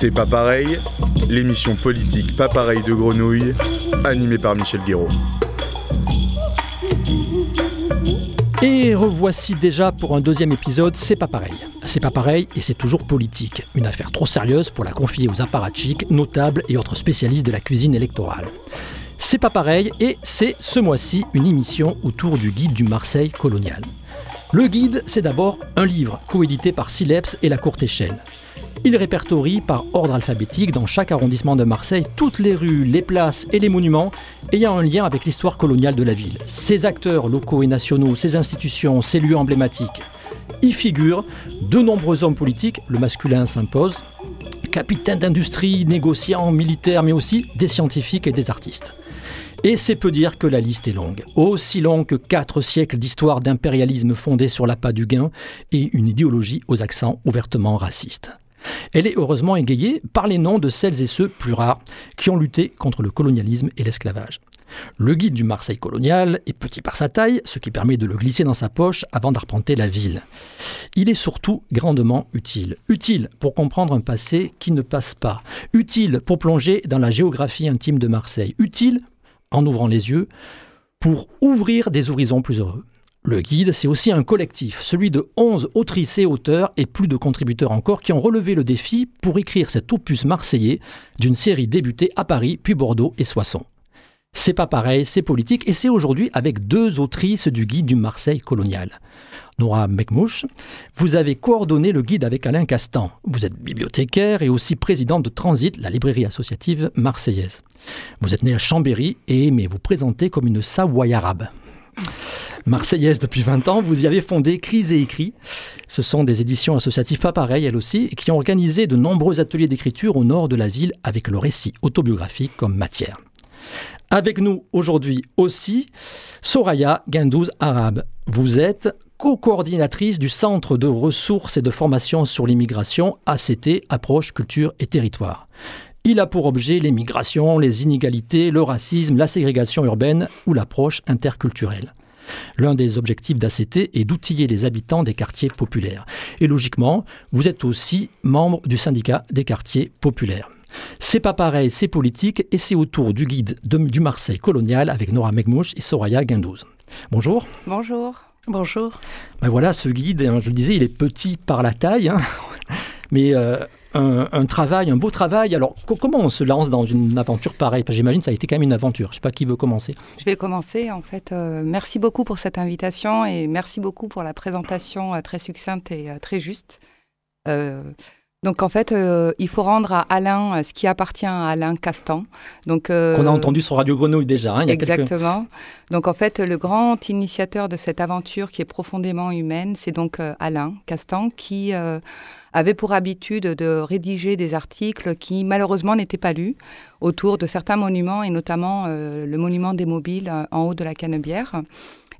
C'est pas pareil, l'émission politique pas pareil de Grenouille, animée par Michel Guéraud. Et revoici déjà pour un deuxième épisode C'est pas pareil. C'est pas pareil et c'est toujours politique. Une affaire trop sérieuse pour la confier aux apparatchiks, notables et autres spécialistes de la cuisine électorale. C'est pas pareil et c'est ce mois-ci une émission autour du guide du Marseille colonial. Le guide, c'est d'abord un livre coédité par Sileps et la Courte Échelle. Il répertorie par ordre alphabétique dans chaque arrondissement de Marseille toutes les rues, les places et les monuments ayant un lien avec l'histoire coloniale de la ville. Ses acteurs locaux et nationaux, ses institutions, ses lieux emblématiques. Y figurent de nombreux hommes politiques, le masculin s'impose, capitaines d'industrie, négociants, militaires, mais aussi des scientifiques et des artistes. Et c'est peu dire que la liste est longue, aussi longue que quatre siècles d'histoire d'impérialisme fondé sur l'appât du gain et une idéologie aux accents ouvertement racistes. Elle est heureusement égayée par les noms de celles et ceux plus rares qui ont lutté contre le colonialisme et l'esclavage. Le guide du Marseille colonial est petit par sa taille, ce qui permet de le glisser dans sa poche avant d'arpenter la ville. Il est surtout grandement utile. Utile pour comprendre un passé qui ne passe pas. Utile pour plonger dans la géographie intime de Marseille. Utile, en ouvrant les yeux, pour ouvrir des horizons plus heureux. Le guide, c'est aussi un collectif, celui de 11 autrices et auteurs et plus de contributeurs encore qui ont relevé le défi pour écrire cet opus marseillais d'une série débutée à Paris, puis Bordeaux et Soissons. C'est pas pareil, c'est politique et c'est aujourd'hui avec deux autrices du guide du Marseille colonial. Nora Mekmouche, vous avez coordonné le guide avec Alain Castan. Vous êtes bibliothécaire et aussi présidente de Transit, la librairie associative marseillaise. Vous êtes née à Chambéry et aimez vous présenter comme une Savoie arabe. Marseillaise depuis 20 ans, vous y avez fondé Crise et Écrit. Ce sont des éditions associatives pas pareilles, elles aussi, qui ont organisé de nombreux ateliers d'écriture au nord de la ville avec le récit autobiographique comme matière. Avec nous aujourd'hui aussi, Soraya Guindouz Arabe. Vous êtes co-coordinatrice du Centre de ressources et de formation sur l'immigration ACT, Approche, Culture et Territoire. Il a pour objet les migrations, les inégalités, le racisme, la ségrégation urbaine ou l'approche interculturelle. L'un des objectifs d'ACT est d'outiller les habitants des quartiers populaires. Et logiquement, vous êtes aussi membre du syndicat des quartiers populaires. C'est pas pareil, c'est politique et c'est autour du guide du Marseille colonial avec Nora Megmouche et Soraya Guindouz. Bonjour. Bonjour. Bonjour. Ben voilà, ce guide, hein, je le disais, il est petit par la taille, hein. mais euh, un, travail, un beau travail. Alors, comment on se lance dans une aventure pareille? J'imagine que ça a été quand même une aventure. Je ne sais pas qui veut commencer. Je vais commencer. En fait, euh, merci beaucoup pour cette invitation et merci beaucoup pour la présentation euh, très succincte et très juste. donc en fait, il faut rendre à Alain ce qui appartient à Alain Castan. Donc qu'on a entendu sur Radio Grenouille déjà. Hein, il y a exactement. Donc en fait, le grand initiateur de cette aventure qui est profondément humaine, c'est donc Alain Castan qui avait pour habitude de rédiger des articles qui malheureusement n'étaient pas lus autour de certains monuments et notamment euh, le monument des mobiles euh, en haut de la Canebière.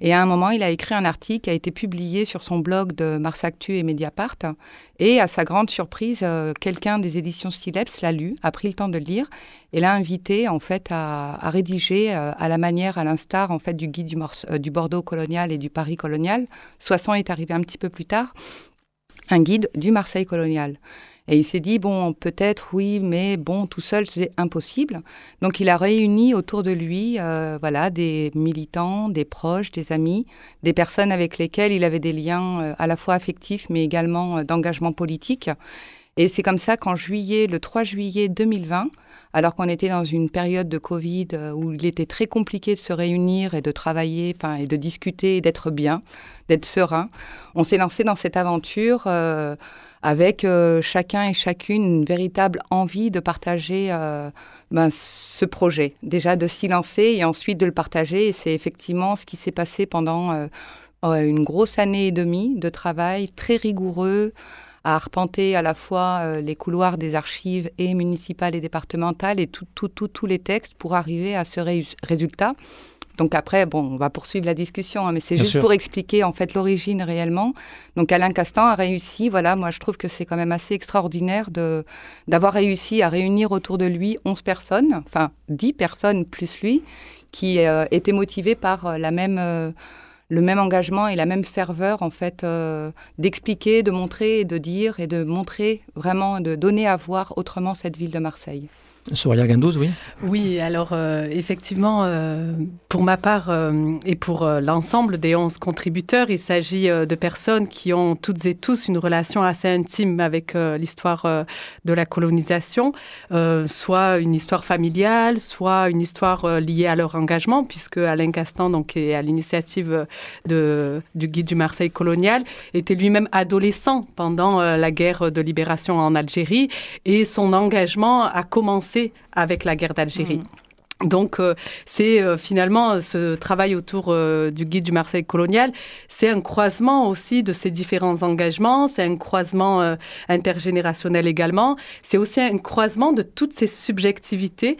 Et à un moment, il a écrit un article qui a été publié sur son blog de Mars Actu et Mediapart. Et à sa grande surprise, euh, quelqu'un des éditions Stileps l'a lu, a pris le temps de le lire et l'a invité en fait à, rédiger à la manière, à l'instar en fait du guide du, du, Bordeaux colonial et du Paris colonial. Soissons est arrivé un petit peu plus tard un guide du Marseille colonial. Et il s'est dit, bon, peut-être oui, mais bon, tout seul, c'est impossible. Donc il a réuni autour de lui euh, voilà, des militants, des proches, des amis, des personnes avec lesquelles il avait des liens euh, à la fois affectifs, mais également euh, d'engagement politique. Et c'est comme ça qu'en juillet, le 3 juillet 2020, alors qu'on était dans une période de Covid où il était très compliqué de se réunir et de travailler, enfin, et de discuter d'être bien, d'être serein. On s'est lancé dans cette aventure euh, avec euh, chacun et chacune une véritable envie de partager euh, ben, ce projet. Déjà de s'y lancer et ensuite de le partager. Et c'est effectivement ce qui s'est passé pendant une grosse année et demie de travail très rigoureux à arpenter à la fois les couloirs des archives et municipales et départementales et tous les textes pour arriver à ce résultat. Donc après, bon, on va poursuivre la discussion, hein, mais c'est juste pour expliquer en fait l'origine réellement. Donc Alain Castan a réussi, voilà, moi je trouve que c'est quand même assez extraordinaire de d'avoir réussi à réunir autour de lui 11 personnes, enfin 10 personnes plus lui, qui euh, étaient motivées par euh, la même, euh, le même engagement et la même ferveur en fait d'expliquer, de montrer de dire et de montrer vraiment, de donner à voir autrement cette ville de Marseille. Soria Gandouz, oui. Oui, alors euh, effectivement, euh, pour ma part euh, et pour l'ensemble des 11 contributeurs, il s'agit de personnes qui ont toutes et tous une relation assez intime avec l'histoire de la colonisation, soit une histoire familiale, soit une histoire liée à leur engagement, puisque Alain Castan, donc, est à l'initiative du guide du Marseille colonial, était lui-même adolescent pendant la guerre de libération en Algérie et son engagement a commencé avec la guerre d'Algérie. Mm. Donc, euh, c'est euh, finalement ce travail autour euh, du guide du Marseille colonial, c'est un croisement aussi de ces différents engagements, c'est un croisement intergénérationnel également, c'est aussi un croisement de toutes ces subjectivités.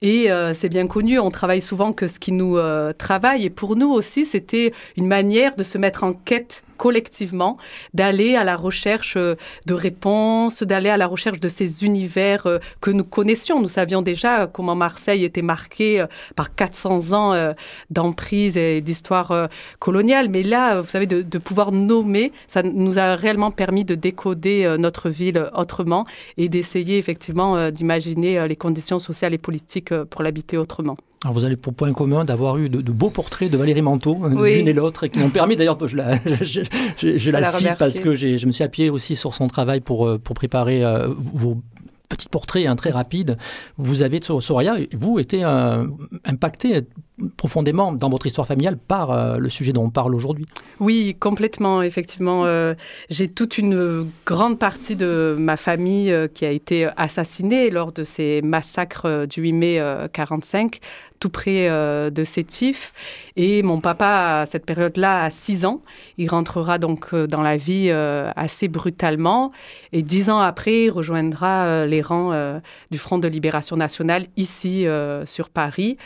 Et c'est bien connu, on travaille souvent que ce qui nous travaille. Et pour nous aussi, c'était une manière de se mettre en quête collectivement, d'aller à la recherche euh, de réponses, d'aller à la recherche de ces univers euh, que nous connaissions. Nous savions déjà comment Marseille était marquée euh, par 400 ans d'emprise et d'histoire coloniale. Mais là, vous savez, de, pouvoir nommer, ça nous a réellement permis de décoder notre ville autrement et d'essayer effectivement d'imaginer les conditions sociales et politiques pour l'habiter autrement. Alors vous avez pour point commun d'avoir eu de, beaux portraits de Valérie Manteau, hein, l'une et l'autre, et qui m'ont permis d'ailleurs, je la, je, la, cite parce que je me suis appuyé aussi sur son travail pour, euh, pour préparer euh, vos petits portraits hein, très rapides. Vous avez, Soraya, vous, été euh, impacté profondément dans votre histoire familiale par euh, le sujet dont on parle aujourd'hui. Oui, complètement, effectivement. Euh, j'ai toute une grande partie de ma famille euh, qui a été assassinée lors de ces massacres du 8 mai 45, tout près de Sétif. Et mon papa, à cette période-là, a 6 ans. Il rentrera donc dans la vie assez brutalement. Et dix ans après, il rejoindra les rangs du Front de libération nationale ici sur Paris.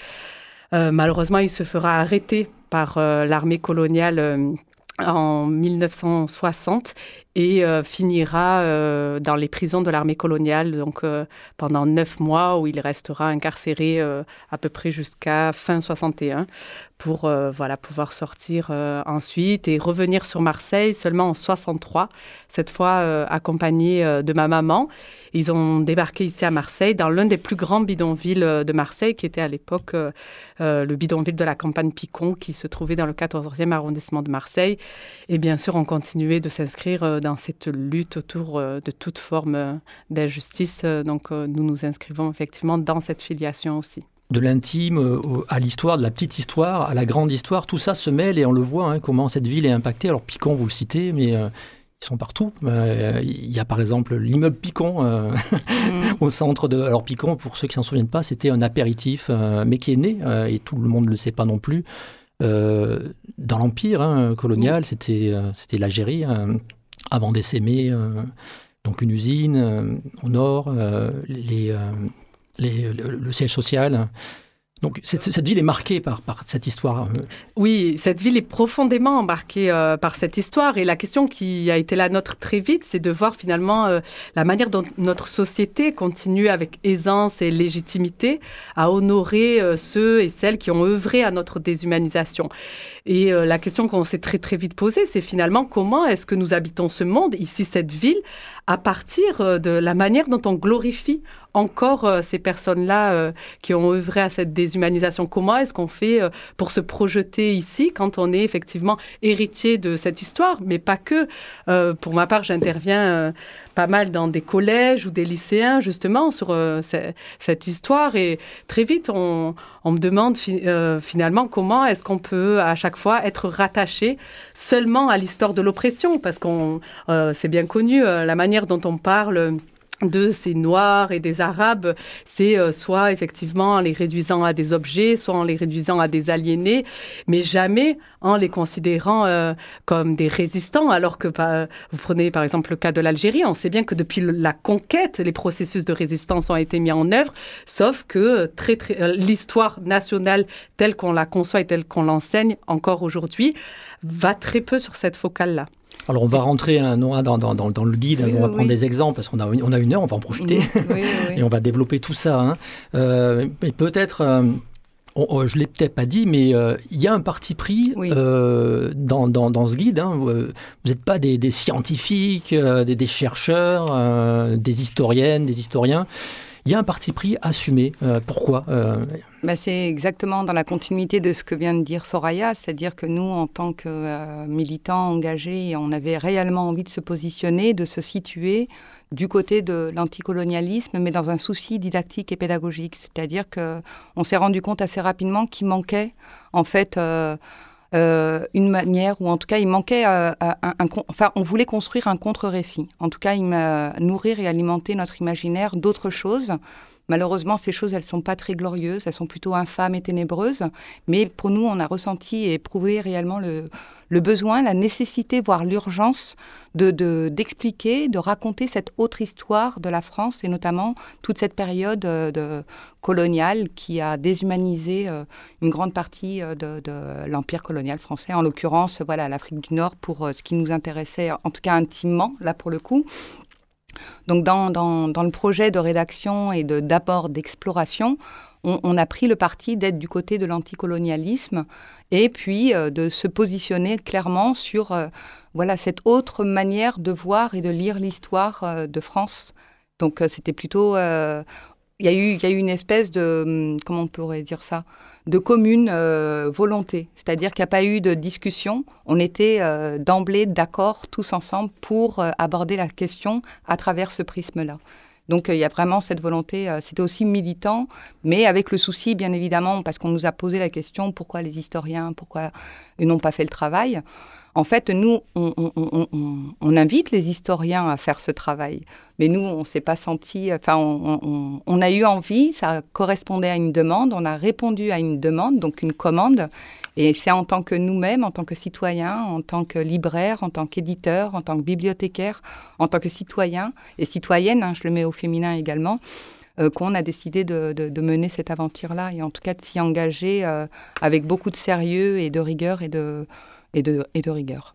Euh, malheureusement, il se fera arrêter par euh, l'armée coloniale euh, en 1960 et finira dans les prisons de l'armée coloniale donc pendant neuf mois où il restera incarcéré à peu près jusqu'à fin 61 pour voilà pouvoir sortir ensuite et revenir sur Marseille seulement en 63 cette fois accompagné de ma maman ils ont débarqué ici à Marseille, dans l'un des plus grands bidonvilles euh, de Marseille, qui était à l'époque euh, euh, le bidonville de la campagne Picon, qui se trouvait dans le 14e arrondissement de Marseille. Et bien sûr, on continuait de s'inscrire dans cette lutte autour de toute forme d'injustice. Donc, nous nous inscrivons effectivement dans cette filiation aussi de l'intime à l'histoire, de la petite histoire, à la grande histoire, tout ça se mêle et on le voit hein, comment cette ville est impactée. Alors Picon, vous le citez, mais ils sont partout. Euh, il y a par exemple l'immeuble Picon euh, mm. au centre de. Alors Picon, pour ceux qui s'en souviennent pas, c'était un apéritif, euh, mais qui est né et tout le monde ne le sait pas non plus. dans l'empire hein, colonial, c'était c'était l'Algérie avant d'essaimer donc une usine au nord, les, le, siège social. Donc cette, ville est marquée par, cette histoire. Euh. Oui, cette ville est profondément marquée euh, par cette histoire. Et la question qui a été la nôtre très vite, c'est de voir finalement euh, la manière dont notre société continue avec aisance et légitimité à honorer ceux et celles qui ont œuvré à notre déshumanisation. Et la question qu'on s'est très très vite posée, c'est finalement comment est-ce que nous habitons ce monde, ici cette ville, à partir de la manière dont on glorifie encore euh, ces personnes-là euh, qui ont œuvré à cette déshumanisation Comment est-ce qu'on fait euh, pour se projeter ici quand on est effectivement héritier de cette histoire, mais pas que? pour ma part, j'interviens pas mal dans des collèges ou des lycéens justement sur cette histoire et très vite on, me demande finalement comment est-ce qu'on peut à chaque fois être rattaché seulement à l'histoire de l'oppression parce qu'on c'est bien connu la manière dont on parle de ces Noirs et des Arabes, c'est euh, soit effectivement en les réduisant à des objets, soit en les réduisant à des aliénés, mais jamais en les considérant euh, comme des résistants, alors que vous prenez par exemple le cas de l'Algérie, on sait bien que depuis la conquête, les processus de résistance ont été mis en œuvre, sauf que très, très, euh, l'histoire nationale telle qu'on la conçoit et telle qu'on l'enseigne encore aujourd'hui va très peu sur cette focale-là. Alors on va rentrer un dans, dans, dans, le guide, on va prendre des exemples parce qu'on a, on a une heure, on va en profiter et on va développer tout ça. Hein. Euh, mais peut-être, euh, je ne l'ai peut-être pas dit, mais il y a un parti pris dans, dans, ce guide. Hein. Vous n'êtes pas des, scientifiques, des, des, chercheurs, des historiennes, des historiens. Il y a un parti pris assumé. pourquoi bah, C'est exactement dans la continuité de ce que vient de dire Soraya, c'est-à-dire que nous, en tant que militants engagés, on avait réellement envie de se positionner, de se situer du côté de l'anticolonialisme, mais dans un souci didactique et pédagogique. C'est-à-dire qu'on s'est rendu compte assez rapidement qu'il manquait, en fait, euh, euh, une manière, ou en tout cas, il manquait euh, un, Enfin, on voulait construire un contre-récit. En tout cas, il nourrir et alimenter notre imaginaire d'autres choses. Malheureusement, ces choses, elles ne sont pas très glorieuses, elles sont plutôt infâmes et ténébreuses. Mais pour nous, on a ressenti et éprouvé réellement le, besoin, la nécessité, voire l'urgence de, d'expliquer, de, raconter cette autre histoire de la France et notamment toute cette période euh, de, coloniale qui a déshumanisé euh, une grande partie euh, de, l'empire colonial français, en l'occurrence voilà l'Afrique du Nord pour ce qui nous intéressait, en tout cas intimement là pour le coup. Donc dans, dans le projet de rédaction et de, d'apport d'exploration, on, a pris le parti d'être du côté de l'anticolonialisme et puis euh, de se positionner clairement sur euh, voilà cette autre manière de voir et de lire l'histoire euh, de France. Donc c'était plutôt il y, a eu, il y a eu une espèce de, hum, comment on pourrait dire ça, de commune volonté. C'est-à-dire qu'il n'y a pas eu de discussion. On était d'emblée d'accord tous ensemble pour aborder la question à travers ce prisme-là. Donc euh, il y a vraiment cette volonté, euh, c'était aussi militant, mais avec le souci, bien évidemment, parce qu'on nous a posé la question pourquoi les historiens, pourquoi ils n'ont pas fait le travail. En fait, nous, on, invite les historiens à faire ce travail, mais nous, on s'est pas senti, enfin, on, a eu envie, ça correspondait à une demande, on a répondu à une demande, donc une commande, et c'est en tant que nous-mêmes, en tant que citoyens, en tant que libraires, en tant qu'éditeurs, en tant que bibliothécaires, en tant que citoyens et citoyennes, hein, je le mets au féminin également, euh, qu'on a décidé de, mener cette aventure-là et en tout cas de s'y engager euh, avec beaucoup de sérieux et de rigueur et de, et de, et de rigueur.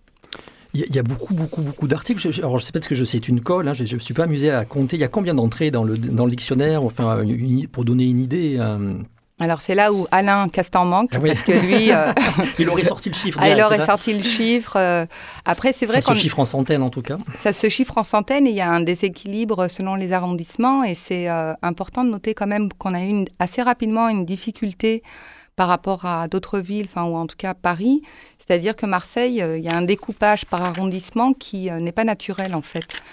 Il y a beaucoup, beaucoup, beaucoup d'articles. Alors, je sais pas ce que je sais, c'est une colle. Hein, je ne suis pas amusé à compter. Il y a combien d'entrées dans le, dans le dictionnaire enfin, Pour donner une idée. Euh, alors c'est là où Alain Castan manque ah parce que lui, euh, il aurait sorti le chiffre. Ah, il aurait sorti le chiffre. Euh, après c'est vrai ça se chiffre en centaines en tout cas. Ça se chiffre en centaines et il y a un déséquilibre selon les arrondissements et c'est important de noter quand même qu'on a eu assez rapidement une difficulté par rapport à d'autres villes, enfin ou en tout cas Paris. C'est-à-dire que Marseille, il y a un découpage par arrondissement qui n'est pas naturel en fait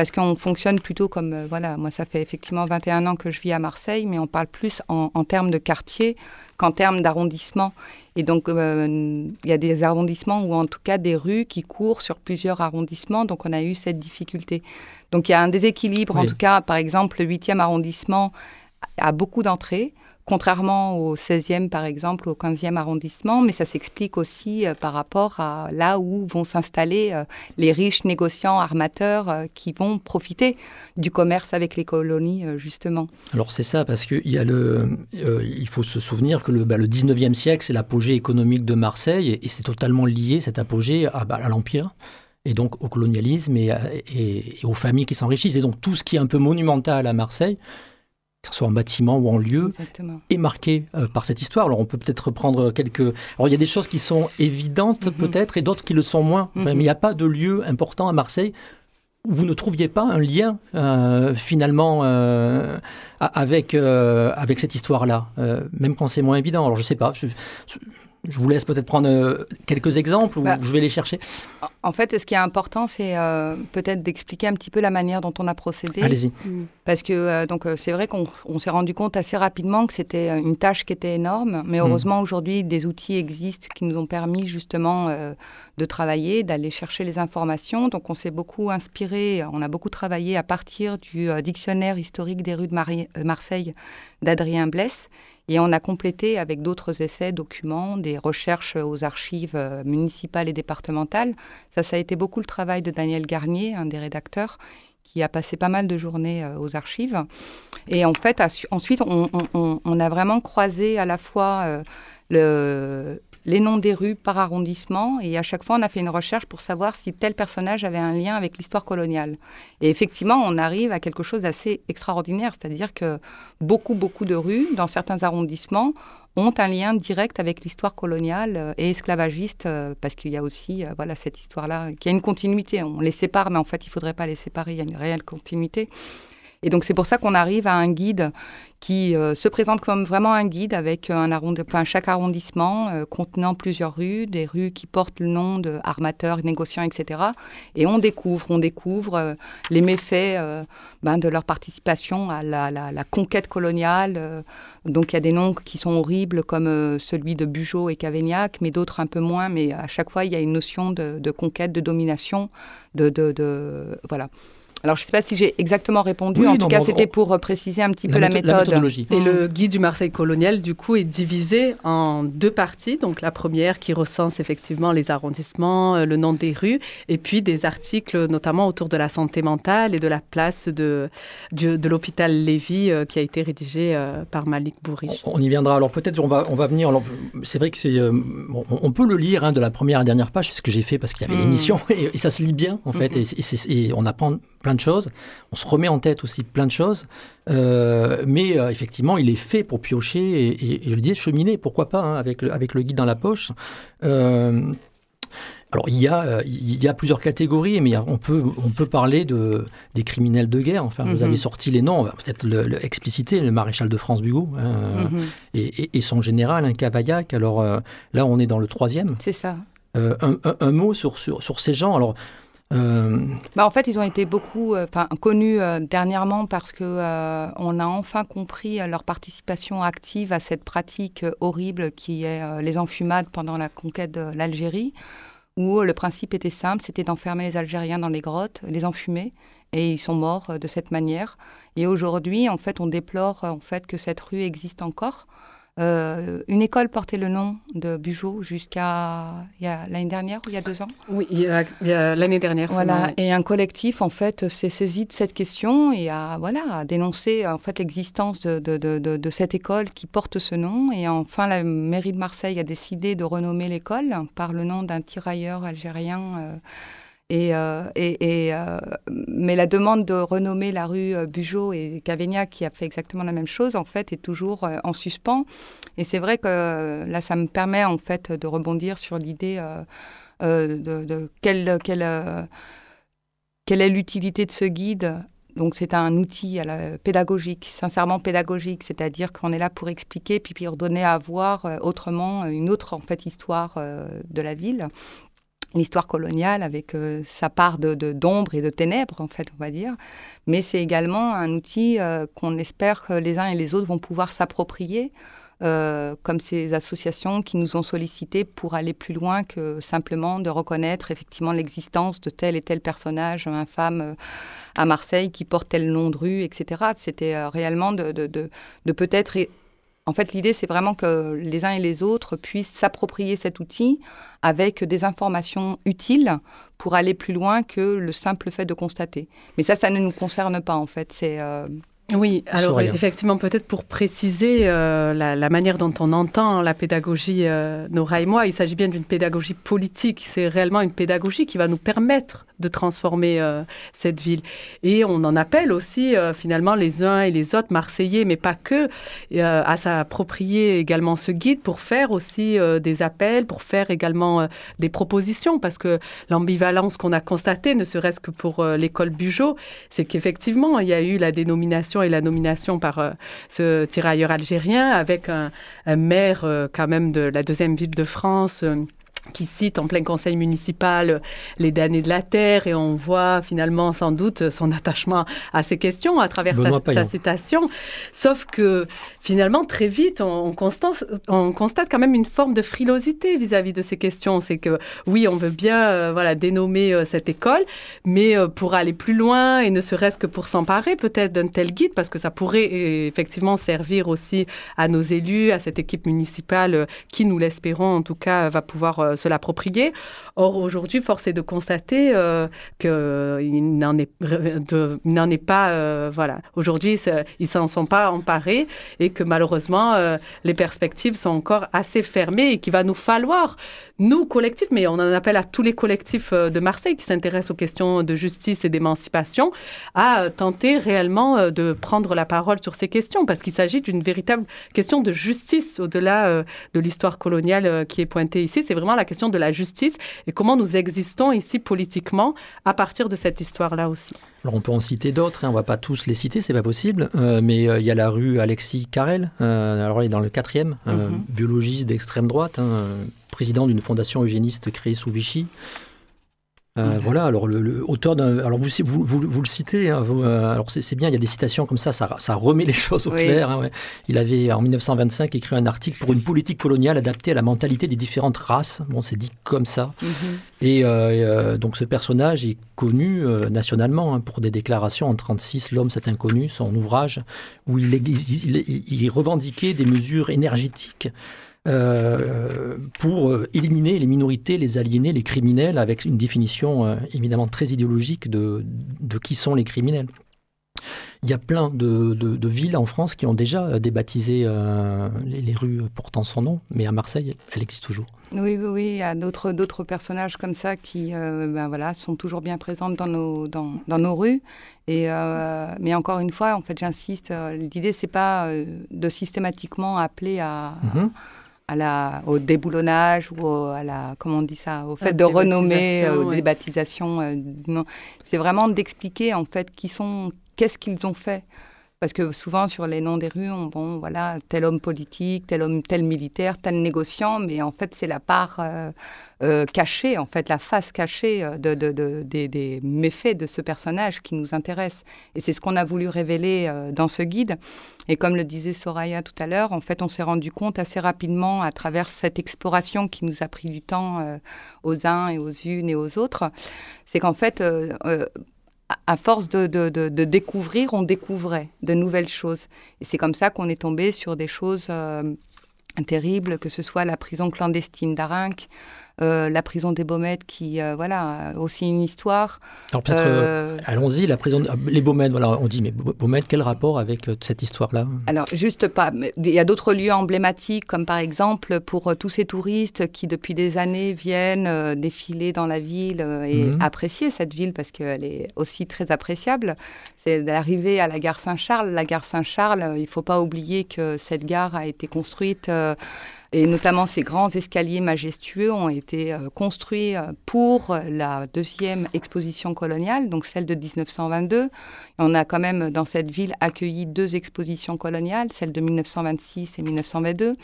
parce qu'on fonctionne plutôt comme, euh, voilà, moi ça fait effectivement 21 ans que je vis à Marseille, mais on parle plus en, termes de quartier qu'en termes d'arrondissement. Et donc euh, il y a des arrondissements ou en tout cas des rues qui courent sur plusieurs arrondissements, donc on a eu cette difficulté. Donc il y a un déséquilibre, en tout cas, par exemple, le 8e arrondissement a beaucoup d'entrées contrairement au 16e par exemple, au 15e arrondissement, mais ça s'explique aussi euh, par rapport à là où vont s'installer euh, les riches négociants armateurs euh, qui vont profiter du commerce avec les colonies justement. Alors c'est ça, parce qu'il il faut se souvenir que le, bah, le 19e siècle, c'est l'apogée économique de Marseille, et, c'est totalement lié, cet apogée, à, bah, l'Empire et donc au colonialisme et, aux familles qui s'enrichissent. Et donc tout ce qui est un peu monumental à Marseille, que ce soit en bâtiment ou en lieu, est marqué euh, par cette histoire. Alors on peut peut-être reprendre quelques... Alors il y a des choses qui sont évidentes mhm. peut-être et d'autres qui le sont moins. Mhm. Mais il n'y a pas de lieu important à Marseille où vous ne trouviez pas un lien euh, finalement euh, avec, avec cette histoire-là, même quand c'est moins évident. Alors je ne sais pas. Je vous laisse peut-être prendre euh, quelques exemples ou bah, je vais les chercher. En fait, ce qui est important, c'est euh, peut-être d'expliquer un petit peu la manière dont on a procédé. Allez-y. Mm. Parce que euh, donc c'est vrai qu'on s'est rendu compte assez rapidement que c'était une tâche qui était énorme, mais mm. heureusement aujourd'hui des outils existent qui nous ont permis justement de travailler, d'aller chercher les informations. Donc on s'est beaucoup inspiré, on a beaucoup travaillé à partir du dictionnaire historique des rues de Marseille d'Adrien Blesse et on a complété avec d'autres essais, documents, des recherches aux archives euh, municipales et départementales. Ça, ça a été beaucoup le travail de Daniel Garnier, un des rédacteurs, qui a passé pas mal de journées euh, aux archives. Et en fait, ensuite, on, a vraiment croisé à la fois euh, le, les noms des rues par arrondissement et à chaque fois on a fait une recherche pour savoir si tel personnage avait un lien avec l'histoire coloniale. Et effectivement, on arrive à quelque chose d'assez extraordinaire, c'est-à-dire que beaucoup, beaucoup de rues dans certains arrondissements ont un lien direct avec l'histoire coloniale euh, et esclavagiste, euh, parce qu'il y a aussi euh, voilà, cette histoire-là, qui a une continuité. On les sépare, mais en fait, il ne faudrait pas les séparer, il y a une réelle continuité. Et donc c'est pour ça qu'on arrive à un guide qui euh, se présente comme vraiment un guide avec un enfin, chaque arrondissement euh, contenant plusieurs rues, des rues qui portent le nom de armateurs, négociants, etc. Et on découvre, on découvre euh, les méfaits ben, de leur participation à la, conquête coloniale. donc il y a des noms qui sont horribles comme celui de Bugeaud et Cavaignac, mais d'autres un peu moins. Mais à chaque fois il y a une notion de, conquête, de domination, de voilà. Alors, je ne sais pas si j'ai exactement répondu. en tout cas, c'était pour euh, préciser un petit peu la, méthode. méthodologie. Et le guide du Marseille colonial, du coup, est divisé en deux parties. Donc, la première qui recense effectivement les arrondissements, euh, le nom des rues, et puis des articles notamment autour de la santé mentale et de la place de, de, l'hôpital Lévy euh, qui a été rédigé par Malik Bourri. On, y viendra. Alors, peut-être on va, on va venir. C'est vrai que c'est. on, peut le lire hein, de la première à la dernière page, c'est ce que j'ai fait parce qu'il y avait hmm. l'émission, et, ça se lit bien, en fait, hmm. et, et on apprend plein de choses. On se remet en tête aussi plein de choses. Euh, mais euh, effectivement, il est fait pour piocher et, je le dis, cheminer, pourquoi pas, hein, avec, le, avec le guide dans la poche. Euh, alors, il y, a, il y a plusieurs catégories, mais on peut, on peut parler de, des criminels de guerre. Enfin, vous avez mhm. sorti les noms, on va peut-être le, expliciter, le maréchal de France Bugot hein, mhm. et, son général, un Cavaillac. Alors là, on est dans le troisième. C'est ça. Un, un, mot sur, sur, sur, ces gens. Alors, bah en fait, ils ont été beaucoup euh, connus euh, dernièrement parce que on a enfin compris leur participation active à cette pratique horrible qui est les enfumades pendant la conquête de l'Algérie, où le principe était simple, c'était d'enfermer les Algériens dans les grottes, les enfumer, et ils sont morts de cette manière. Et aujourd'hui, en fait, on déplore en fait que cette rue existe encore. Euh, une école portait le nom de Bugeaud jusqu'à l'année dernière ou il y a deux ans? Oui, l'année dernière. Voilà, et un collectif en fait s'est saisi de cette question et a voilà dénoncé en fait l'existence de, de, de, cette école qui porte ce nom. Et enfin, la mairie de Marseille a décidé de renommer l'école par le nom d'un tirailleur algérien. Euh, euh, euh, mais la demande de renommer la rue euh, Bugeaud et Cavaignac, qui a fait exactement la même chose, en fait, est toujours en suspens. Et c'est vrai que là, ça me permet en fait de rebondir sur l'idée de, quelle, quelle, quelle est l'utilité de ce guide. Donc c'est un outil pédagogique, sincèrement pédagogique, c'est-à-dire qu'on est là pour expliquer puis pour donner à voir autrement une autre en fait histoire de la ville l'histoire coloniale avec euh, sa part de, d'ombre et de ténèbres, en fait, on va dire. Mais c'est également un outil euh, qu'on espère que les uns et les autres vont pouvoir s'approprier, euh, comme ces associations qui nous ont sollicités pour aller plus loin que simplement de reconnaître effectivement l'existence de tel et tel personnage infâme à Marseille qui porte tel nom de rue, etc. C'était réellement de, de, de peut-être en fait, l'idée, c'est vraiment que les uns et les autres puissent s'approprier cet outil avec des informations utiles pour aller plus loin que le simple fait de constater. Mais ça, ça ne nous concerne pas, en fait. C'est euh, oui, alors effectivement, peut-être pour préciser euh, la, manière dont on entend la pédagogie, euh, Nora et moi, il s'agit bien d'une pédagogie politique. C'est réellement une pédagogie qui va nous permettre de transformer euh, cette ville. Et on en appelle aussi finalement les uns et les autres Marseillais, mais pas que, à s'approprier également ce guide pour faire aussi des appels, pour faire également des propositions, parce que l'ambivalence qu'on a constatée, ne serait-ce que pour l'école Bugeaud, c'est qu'effectivement, il y a eu la dénomination et la nomination par euh, ce tirailleur algérien avec un, maire euh, quand même de la deuxième ville de France euh, qui cite en plein conseil municipal les damnés de la terre et on voit finalement sans doute son attachement à ces questions à travers sa, citation. Sauf que finalement très vite on, constate, on constate quand même une forme de frilosité vis-à-vis de ces questions. C'est que oui on veut bien euh, voilà dénommer euh, cette école, mais euh, pour aller plus loin et ne serait-ce que pour s'emparer peut-être d'un tel guide parce que ça pourrait effectivement servir aussi à nos élus, à cette équipe municipale qui nous l'espérons en tout cas va pouvoir se l'approprier. Or, aujourd'hui, force est de constater qu'il n'en est, n'en est pas. voilà. Aujourd'hui, ils s'en sont pas emparés et que malheureusement, les perspectives sont encore assez fermées et qu'il va nous falloir, nous, collectifs, mais on en appelle à tous les collectifs de Marseille qui s'intéressent aux questions de justice et d'émancipation, à tenter réellement de prendre la parole sur ces questions parce qu'il s'agit d'une véritable question de justice au-delà euh, de l'histoire coloniale euh, qui est pointée ici. C'est vraiment la question de la justice et comment nous existons ici politiquement à partir de cette histoire-là aussi. Alors on peut en citer d'autres, hein. on ne va pas tous les citer, c'est pas possible, euh, mais il y a la rue Alexis Carrel, alors il est dans le quatrième, mhm. biologiste d'extrême droite, hein, président d'une fondation eugéniste créée sous Vichy. Euh, voilà, alors le, auteur d'un. Alors vous, vous, vous, le citez, hein, euh, alors c'est bien, il y a des citations comme ça, ça, ça remet les choses au clair. Hein, il avait en 1925 écrit un article pour une politique coloniale adaptée à la mentalité des différentes races. Bon, c'est dit comme ça. Mhm. Et euh, donc ce personnage est connu nationalement hein, pour des déclarations en 1936, L'homme c'est inconnu, son ouvrage, où il, il, il revendiquait des mesures énergétiques euh, pour euh, éliminer les minorités, les aliénés, les criminels, avec une définition euh, évidemment très idéologique de, de, qui sont les criminels. Il y a plein de, de, villes en France qui ont déjà débaptisé les, les, rues portant son nom, mais à Marseille, elle existe toujours. Oui, oui, oui. il y a d'autres, d'autres personnages comme ça qui ben voilà, sont toujours bien présentes dans nos, dans, dans nos rues. Et, mais encore une fois, en fait, j'insiste, l'idée, c'est pas de systématiquement appeler à, au déboulonnage ou à la, comment on dit ça, au fait de renommer, aux euh, débaptisation. Euh, c'est vraiment d'expliquer en fait qui sont, qu'est-ce qu'ils ont fait. Parce que souvent, sur les noms des rues, on, bon, voilà, tel homme politique, tel homme, tel militaire, tel négociant, mais en fait, c'est la part euh, euh, cachée, en fait, la face cachée euh, de, de, des, méfaits de ce personnage qui nous intéresse. Et c'est ce qu'on a voulu révéler dans ce guide. Et comme le disait Soraya tout à l'heure, en fait, on s'est rendu compte assez rapidement à travers cette exploration qui nous a pris du temps aux uns et aux unes et aux autres, c'est qu'en fait, à force de, découvrir, on découvrait de nouvelles choses. Et c'est comme ça qu'on est tombé sur des choses euh, terribles, que ce soit la prison clandestine d'Arinque, la prison des Baumettes, qui, euh, voilà, aussi une histoire. Alors peut-être, euh, allons-y, la prison, les Baumettes, voilà, on dit, mais Baumettes, quel rapport avec cette histoire-là? Alors, juste pas. Il y a d'autres lieux emblématiques, comme par exemple pour tous ces touristes qui, depuis des années, viennent défiler dans la ville et mhm. apprécier cette ville parce qu'elle est aussi très appréciable. C'est d'arriver à la gare Saint-Charles. La gare Saint-Charles, il ne faut pas oublier que cette gare a été construite et notamment ces grands escaliers majestueux ont été euh, construits euh, pour la deuxième exposition coloniale, donc celle de 1922. on a quand même dans cette ville accueilli deux expositions coloniales, celle de 1926 et 1922.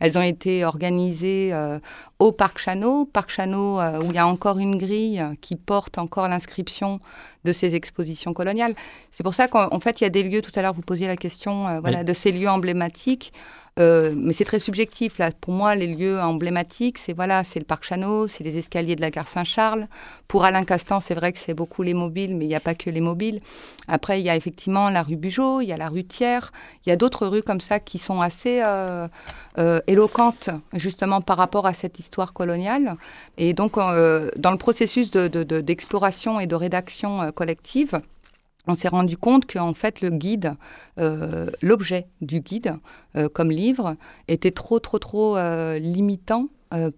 Elles ont été organisées euh, au Parc Chano, Parc Chano où il y a encore une grille qui porte encore l'inscription de ces expositions coloniales. C'est pour ça qu'en fait, il y a des lieux, tout à l'heure vous posiez la question voilà, de ces lieux emblématiques. Euh, mais c'est très subjectif. Là. Pour moi, les lieux emblématiques, c'est voilà, c'est le parc Chano, c'est les escaliers de la gare Saint-Charles. Pour Alain Castan, c'est vrai que c'est beaucoup les mobiles, mais il n'y a pas que les mobiles. Après, il y a effectivement la rue Bugeaud, il y a la rue Thiers, il y a d'autres rues comme ça qui sont assez euh, euh, éloquentes, justement, par rapport à cette histoire coloniale. Et donc, dans le processus d'exploration et de rédaction collective, on s'est rendu compte qu'en fait le guide, euh, l'objet du guide euh, comme livre, était trop trop trop euh, limitant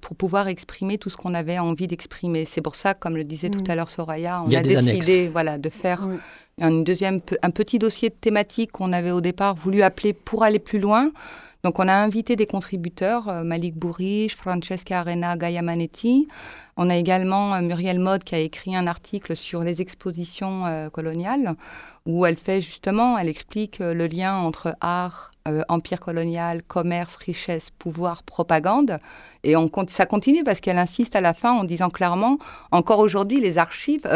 pour pouvoir exprimer tout ce qu'on avait envie d'exprimer. C'est pour ça, comme le disait tout mm. à l'heure Soraya, on a, décidé voilà, de faire un, deuxième, un petit dossier de thématique qu'on avait au départ voulu appeler Pour aller plus loin. Donc on a invité des contributeurs, euh, Malik Bourriche, Francesca Arena, Gaia Manetti. On a également euh, Muriel Mode qui a écrit un article sur les expositions euh, coloniales où elle fait justement, elle explique le lien entre art, empire colonial, commerce, richesse, pouvoir, propagande. Et on, ça continue parce qu'elle insiste à la fin en disant clairement, encore aujourd'hui, les archives,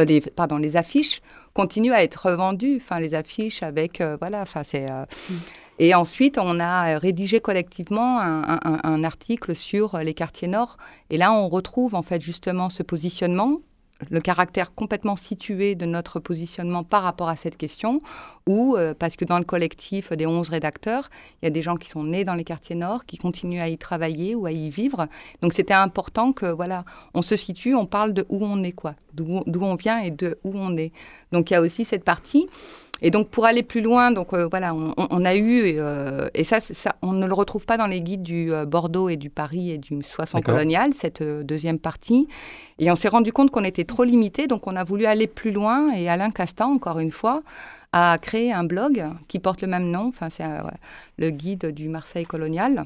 affiches continuent à être revendues. Enfin, les affiches avec, voilà, enfin, c'est. Mm. Et ensuite, on a rédigé collectivement un, article sur les quartiers nord. Et là, on retrouve en fait justement ce positionnement le caractère complètement situé de notre positionnement par rapport à cette question, ou euh, parce que dans le collectif des 11 rédacteurs, il y a des gens qui sont nés dans les quartiers nord, qui continuent à y travailler ou à y vivre. Donc c'était important que voilà, on se situe, on parle de où on est quoi, d'où on vient et de où on est. Donc il y a aussi cette partie. Et donc pour aller plus loin, donc euh, voilà, on, a eu euh, et ça, ça, on ne le retrouve pas dans les guides du euh, Bordeaux et du Paris et du Soissons colonial, cette deuxième partie. Et on s'est rendu compte qu'on était trop limité, donc on a voulu aller plus loin. Et Alain Castan, encore une fois, a créé un blog qui porte le même nom. Enfin, c'est le guide du Marseille colonial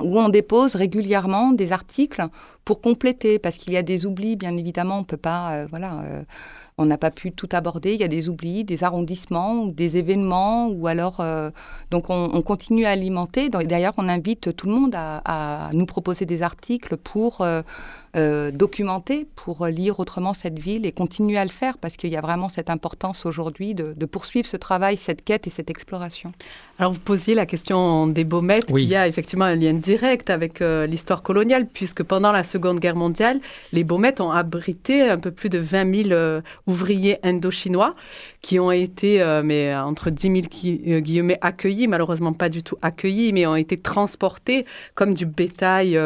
où on dépose régulièrement des articles pour compléter, parce qu'il y a des oublis, bien évidemment, on peut pas, voilà on n'a pas pu tout aborder. Il y a des oublis, des arrondissements, des événements, ou alors. Euh, donc, on, continue à alimenter. D'ailleurs, on invite tout le monde à, nous proposer des articles pour euh, euh, documenter, pour lire autrement cette ville et continuer à le faire, parce qu'il y a vraiment cette importance aujourd'hui de, poursuivre ce travail, cette quête et cette exploration. Alors, vous posiez la question des Baumettes, oui. qui a effectivement un lien direct avec l'histoire coloniale, puisque pendant la Seconde Guerre mondiale, les Baumettes ont abrité un peu plus de 20 000 ouvriers indo-chinois qui ont été, euh, mais entre 10 000 euh, guillemets, accueillis, malheureusement pas du tout accueillis, mais ont été transportés comme du bétail.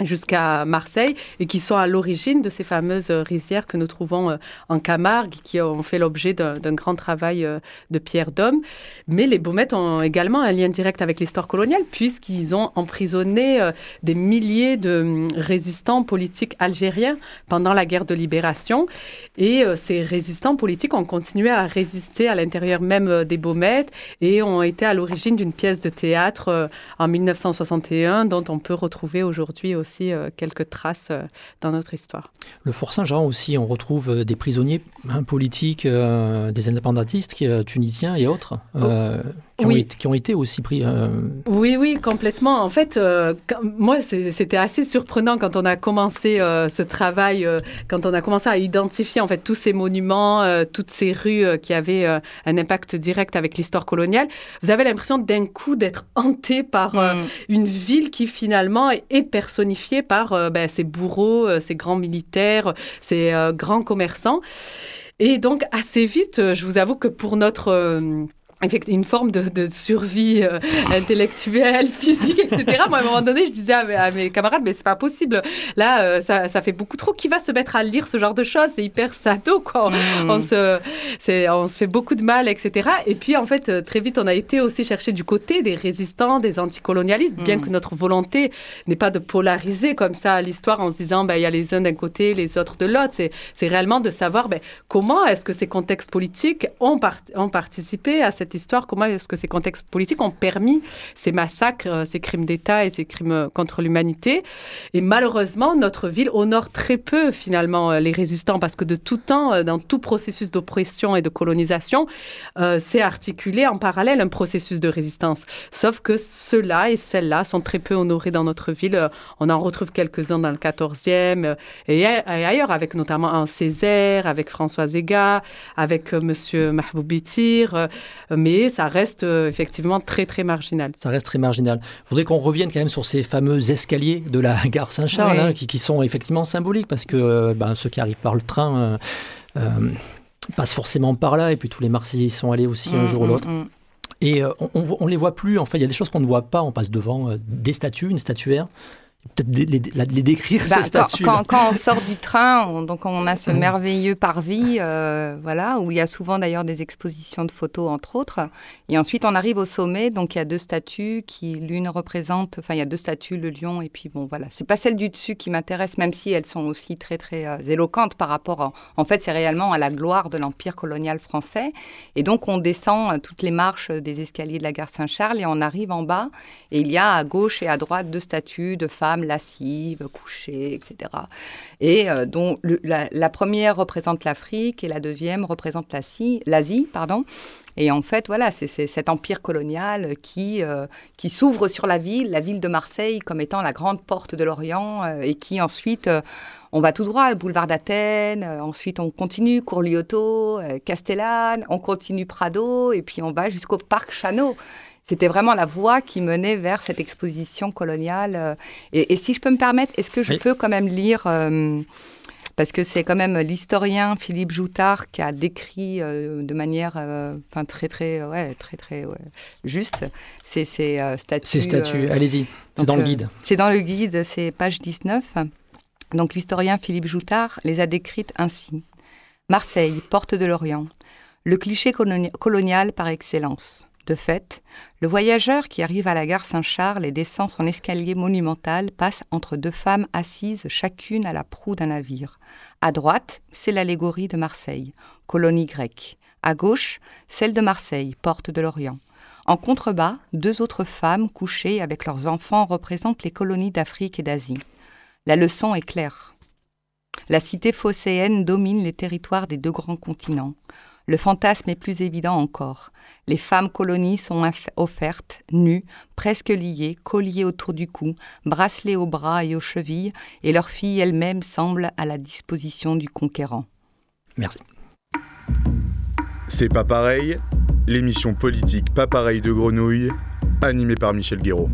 Euh, jusqu'à Marseille et qui sont à l'origine de ces fameuses rizières que nous trouvons euh, en Camargue, qui ont fait l'objet d'un grand travail euh, de Pierre Dôme. Mais les Baumettes ont également un lien direct avec l'histoire coloniale, puisqu'ils ont emprisonné euh, des milliers de hum, résistants politiques algériens pendant la guerre de libération. Et ces résistants politiques ont continué à résister à l'intérieur même des Baumettes et ont été à l'origine d'une pièce de théâtre en 1961 dont on peut retrouver aujourd'hui aussi euh, quelques traces euh, dans notre histoire. Le Fort Saint-Jean aussi, on retrouve euh, des prisonniers hein, politiques, des indépendantistes tunisiens et autres. Oh qui, oui. ont été, qui ont été aussi pris. Euh, oui, oui, complètement. En fait, euh, moi, c'était assez surprenant quand on a commencé euh, ce travail, quand on a commencé à identifier en fait tous ces monuments, toutes ces rues qui avaient un impact direct avec l'histoire coloniale. Vous avez l'impression d'un coup d'être hanté par mm. une ville qui finalement est personnifiée par ben, ces bourreaux, ces grands militaires, ces grands commerçants. Et donc, assez vite, je vous avoue que pour notre une forme de, survie euh, intellectuelle, physique, etc. Moi, à un moment donné, je disais à mes, camarades, mais c'est pas possible. Là, euh, ça, ça, fait beaucoup trop. Qui va se mettre à lire ce genre de choses? C'est hyper sado, quoi. On, se, on se fait beaucoup de mal, etc. Et puis, en fait, euh, très vite, on a été aussi chercher du côté des résistants, des anticolonialistes, bien que notre volonté n'est pas de polariser comme ça l'histoire en se disant, ben, il y a les uns d'un côté, les autres de l'autre. C'est réellement de savoir ben, comment est-ce que ces contextes politiques ont, ont participé à cette histoire, comment est-ce que ces contextes politiques ont permis ces massacres, euh, ces crimes d'État et ces crimes euh, contre l'humanité. Et malheureusement, notre ville honore très peu finalement euh, les résistants parce que de tout temps, dans tout processus d'oppression et de colonisation, c'est articulé en parallèle un processus de résistance. Sauf que ceux-là et celles-là sont très peu honorés dans notre ville. On en retrouve quelques-uns dans le 14e et, ailleurs, avec notamment un Césaire, avec François Zega, avec Monsieur Mahboubitir, mais ça reste euh, effectivement très très marginal. Ça reste très marginal. Il faudrait qu'on revienne quand même sur ces fameux escaliers de la gare Saint-Charles, hein, qui, sont effectivement symboliques, parce que euh, ben, ceux qui arrivent par le train euh, passent forcément par là, et puis tous les Marseillais y sont allés aussi un mm, jour ou mm, l'autre. Mm. Et on ne les voit plus, en fait, il y a des choses qu'on ne voit pas, on passe devant des statues, une statuaire, peut-être les, décrire bah, ces statues. Quand, quand, on sort du train, on, donc on a ce merveilleux parvis, euh, voilà, où il y a souvent d'ailleurs des expositions de photos entre autres. Et ensuite on arrive au sommet, donc il y a deux statues qui l'une représente, enfin il y a deux statues, le lion et puis bon voilà, c'est pas celle du dessus qui m'intéresse, même si elles sont aussi très très euh, éloquentes par rapport, en fait c'est réellement à la gloire de l'empire colonial français. Et donc on descend euh, toutes les marches des escaliers de la gare Saint-Charles et on arrive en bas et il y a à gauche et à droite deux statues de femmes lascives, couchées, etc. Et euh, dont la, première représente l'Afrique et la deuxième représente l'Asie, pardon. Et en fait, voilà, c'est cet empire colonial qui, euh, qui s'ouvre sur la ville, la ville de Marseille comme étant la grande porte de l'Orient, euh, et qui ensuite, on va tout droit, boulevard d'Athènes, ensuite on continue Courlioto, Castellane, on continue Prado, et puis on va jusqu'au parc Chano c'était vraiment la voie qui menait vers cette exposition coloniale. Euh, et, si je peux me permettre, est-ce que je peux quand même lire euh, parce que c'est quand même l'historien Philippe Joutard qui a décrit euh, de manière euh, enfin très très ouais très très juste ces, ces statues. Ces statues, allez-y, c'est dans le guide. c'est dans le guide, c'est page 19. Donc l'historien Philippe Joutard les a décrites ainsi. Marseille, porte de l'Orient, le cliché colonial par excellence. De fait, le voyageur qui arrive à la gare Saint-Charles et descend son escalier monumental passe entre deux femmes assises chacune à la proue d'un navire. À droite, c'est l'allégorie de Marseille, colonie grecque. À gauche, celle de Marseille, porte de l'Orient. En contrebas, deux autres femmes couchées avec leurs enfants représentent les colonies d'Afrique et d'Asie. La leçon est claire. La cité phocéenne domine les territoires des deux grands continents. Le fantasme est plus évident encore. Les femmes colonies sont offertes, nues, presque liées, colliers autour du cou, bracelets aux bras et aux chevilles, et leurs filles elles-mêmes semblent à la disposition du conquérant. Merci. C'est pas pareil, l'émission politique Pas pareil de Grenouille, animée par Michel Guéraud.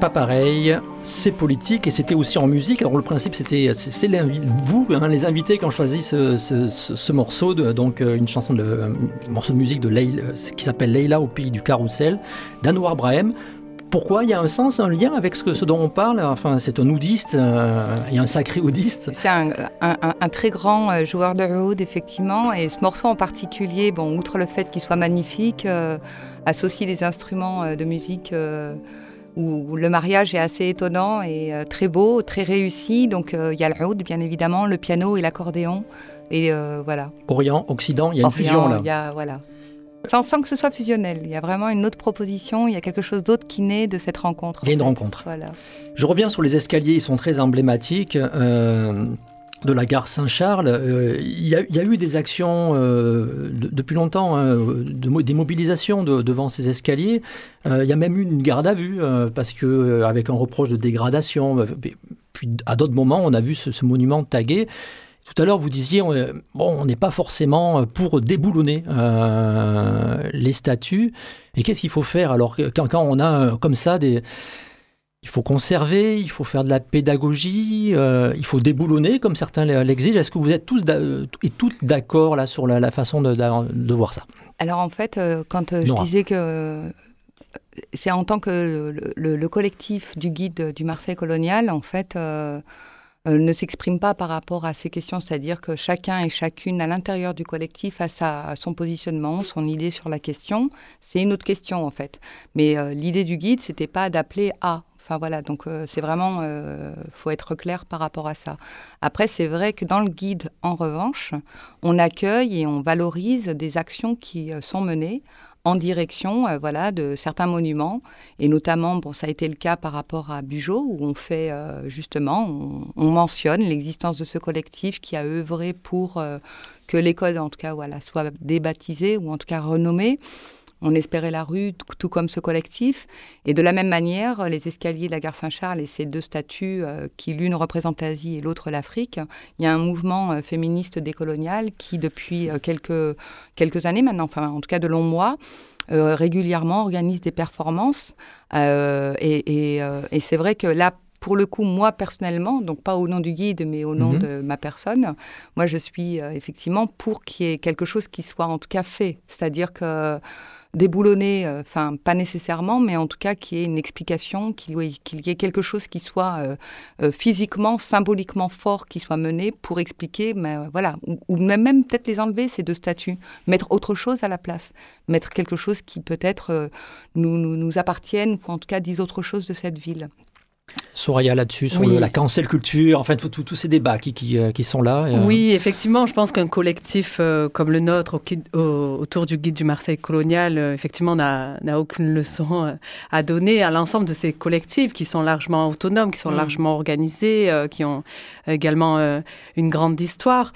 Pas pareil, c'est politique et c'était aussi en musique. Alors le principe c'était c'est vous hein, les invités qui ont choisi ce, morceau donc euh, une chanson de morceau de musique de Leila, qui s'appelle Leila au pays du carrousel d'Anwar Brahim. Pourquoi Il y a un sens, un lien avec ce, dont on parle? Enfin, c'est un oudiste, euh, a un sacré oudiste. C'est un, très grand euh, joueur de oud, effectivement. Et ce morceau en particulier, bon, outre le fait qu'il soit magnifique, associe des instruments de musique où le mariage est assez étonnant et euh, très beau, très réussi. Donc euh, il y a le oud, bien évidemment, le piano et l'accordéon. Et euh, voilà. Orient, Occident, il y a une fusion là. Y a, voilà. Sans, que ce soit fusionnel, il y a vraiment une autre proposition, il y a quelque chose d'autre qui naît de cette rencontre. Il y a une rencontre. Voilà. Je reviens sur les escaliers, ils sont très emblématiques de la gare Saint-Charles. Euh, il y, a eu des actions euh, depuis longtemps, hein, des mobilisations devant ces escaliers. Euh, il y a même eu une garde à vue parce que avec un reproche de dégradation. Puis à d'autres moments, on a vu ce, monument tagué. Tout à l'heure, vous disiez, bon, on n'est pas forcément pour déboulonner les statues. Et qu'est-ce qu'il faut faire alors quand on a comme ça des il faut conserver, il faut faire de la pédagogie, euh, il faut déboulonner comme certains l'exigent. Est-ce que vous êtes tous et toutes d'accord là sur la, façon de, voir ça? Alors en fait, euh, quand euh, je disais que c'est en tant que le, collectif du guide du Marseille colonial, en fait, ne s'exprime pas par rapport à ces questions, c'est-à-dire que chacun et chacune à l'intérieur du collectif a sa, son positionnement, son idée sur la question. C'est une autre question en fait. Mais l'idée du guide, c'était pas d'appeler à Enfin voilà, donc euh, c'est vraiment, euh, faut être clair par rapport à ça. Après, c'est vrai que dans le guide, en revanche, on accueille et on valorise des actions qui euh, sont menées en direction voilà, de certains monuments. Et notamment, bon, ça a été le cas par rapport à Bugeaud, où on fait justement, on, on mentionne l'existence de ce collectif qui a œuvré pour que l'école, en tout cas, voilà, soit débaptisée ou en tout cas renommée. On espérait la rue, tout comme ce collectif. Et de la même manière, les escaliers de la gare Saint-Charles et ces deux statues, euh, qui l'une représente l'Asie et l'autre l'Afrique, il y a un mouvement euh, féministe décolonial qui, depuis euh, quelques, quelques années maintenant, enfin en tout cas de longs mois, régulièrement organise des performances. et, c'est vrai que là, pour le coup, moi personnellement, donc pas au nom du guide, mais au nom mhm. de ma personne, moi je suis effectivement pour qu'il y ait quelque chose qui soit en tout cas fait. C'est-à-dire que déboulonner, euh, enfin pas nécessairement, mais en tout cas qu'il y ait une explication, qu'il y ait quelque chose qui soit euh, euh, physiquement, symboliquement fort, qui soit mené pour expliquer, mais, voilà, ou, même, même peut-être les enlever ces deux statues, mettre autre chose à la place, mettre quelque chose qui peut-être nous, nous, nous appartienne, ou en tout cas dise autre chose de cette ville. Soraya là-dessus, sur la cancel culture, en fait, tous ces débats qui, qui, euh, sont là. Euh. Oui, effectivement, je pense qu'un collectif euh, comme le nôtre autour du guide du Marseille colonial, effectivement, n'a aucune leçon à donner à l'ensemble de ces collectifs qui sont largement autonomes, qui sont mm. largement organisés, qui ont également une grande histoire.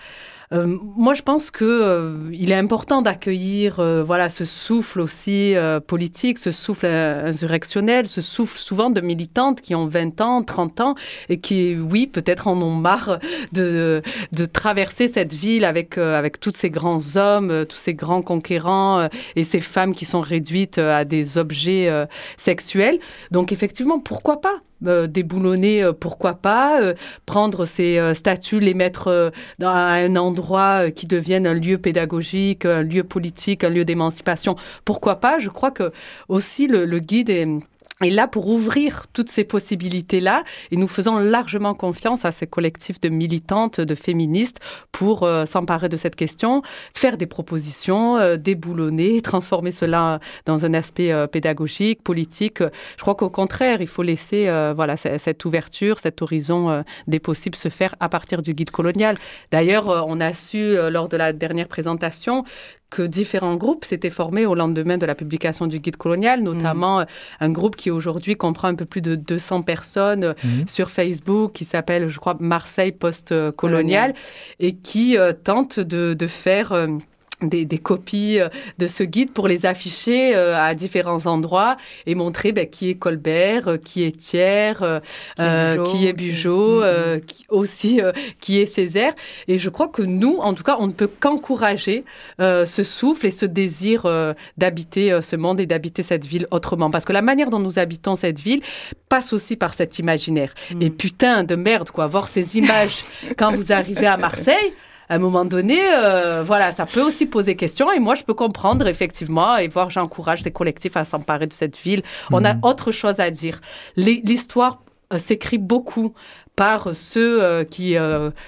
Euh, moi, je pense que euh, il est important d'accueillir, euh, voilà, ce souffle aussi politique, ce souffle insurrectionnel, ce souffle souvent de militantes qui ont 20 ans, 30 ans et qui, oui, peut-être en ont marre de, de traverser cette ville avec avec tous ces grands hommes, tous ces grands conquérants et ces femmes qui sont réduites à des objets sexuels. Donc, effectivement, pourquoi pas? Déboulonner, euh, pourquoi pas, euh, prendre ces statues, les mettre dans un endroit qui devienne un lieu pédagogique, un lieu politique, un lieu d'émancipation, pourquoi pas? Je crois que aussi le, le guide est et là, pour ouvrir toutes ces possibilités-là, et nous faisons largement confiance à ces collectifs de militantes, de féministes, pour euh, s'emparer de cette question, faire des propositions, euh, déboulonner, transformer cela dans un aspect euh, pédagogique, politique. Je crois qu'au contraire, il faut laisser voilà, cette ouverture, cet horizon des possibles se faire à partir du guide colonial. D'ailleurs, on a su, lors de la dernière présentation, que différents groupes s'étaient formés au lendemain de la publication du guide colonial, notamment mm. un groupe qui aujourd'hui comprend un peu plus de 200 personnes mm. sur Facebook, qui s'appelle, je crois, Marseille post-colonial, et qui euh, tente de, faire... Euh, des, copies euh, de ce guide pour les afficher euh, à différents endroits et montrer ben, qui est Colbert, euh, qui est Thiers, qui est Bugeaud, mm-hmm. qui aussi qui est Césaire. Et je crois que nous, en tout cas, on ne peut qu'encourager ce souffle et ce désir d'habiter ce monde et d'habiter cette ville autrement. Parce que la manière dont nous habitons cette ville passe aussi par cet imaginaire. Mm. Et putain de merde, quoi, voir ces images quand vous arrivez à Marseille à un moment donné, euh, voilà, ça peut aussi poser question. Et moi, je peux comprendre, effectivement, et voir, j'encourage ces collectifs à s'emparer de cette ville. On a mhm. autre chose à dire. L'histoire euh, s'écrit beaucoup par ceux euh, qui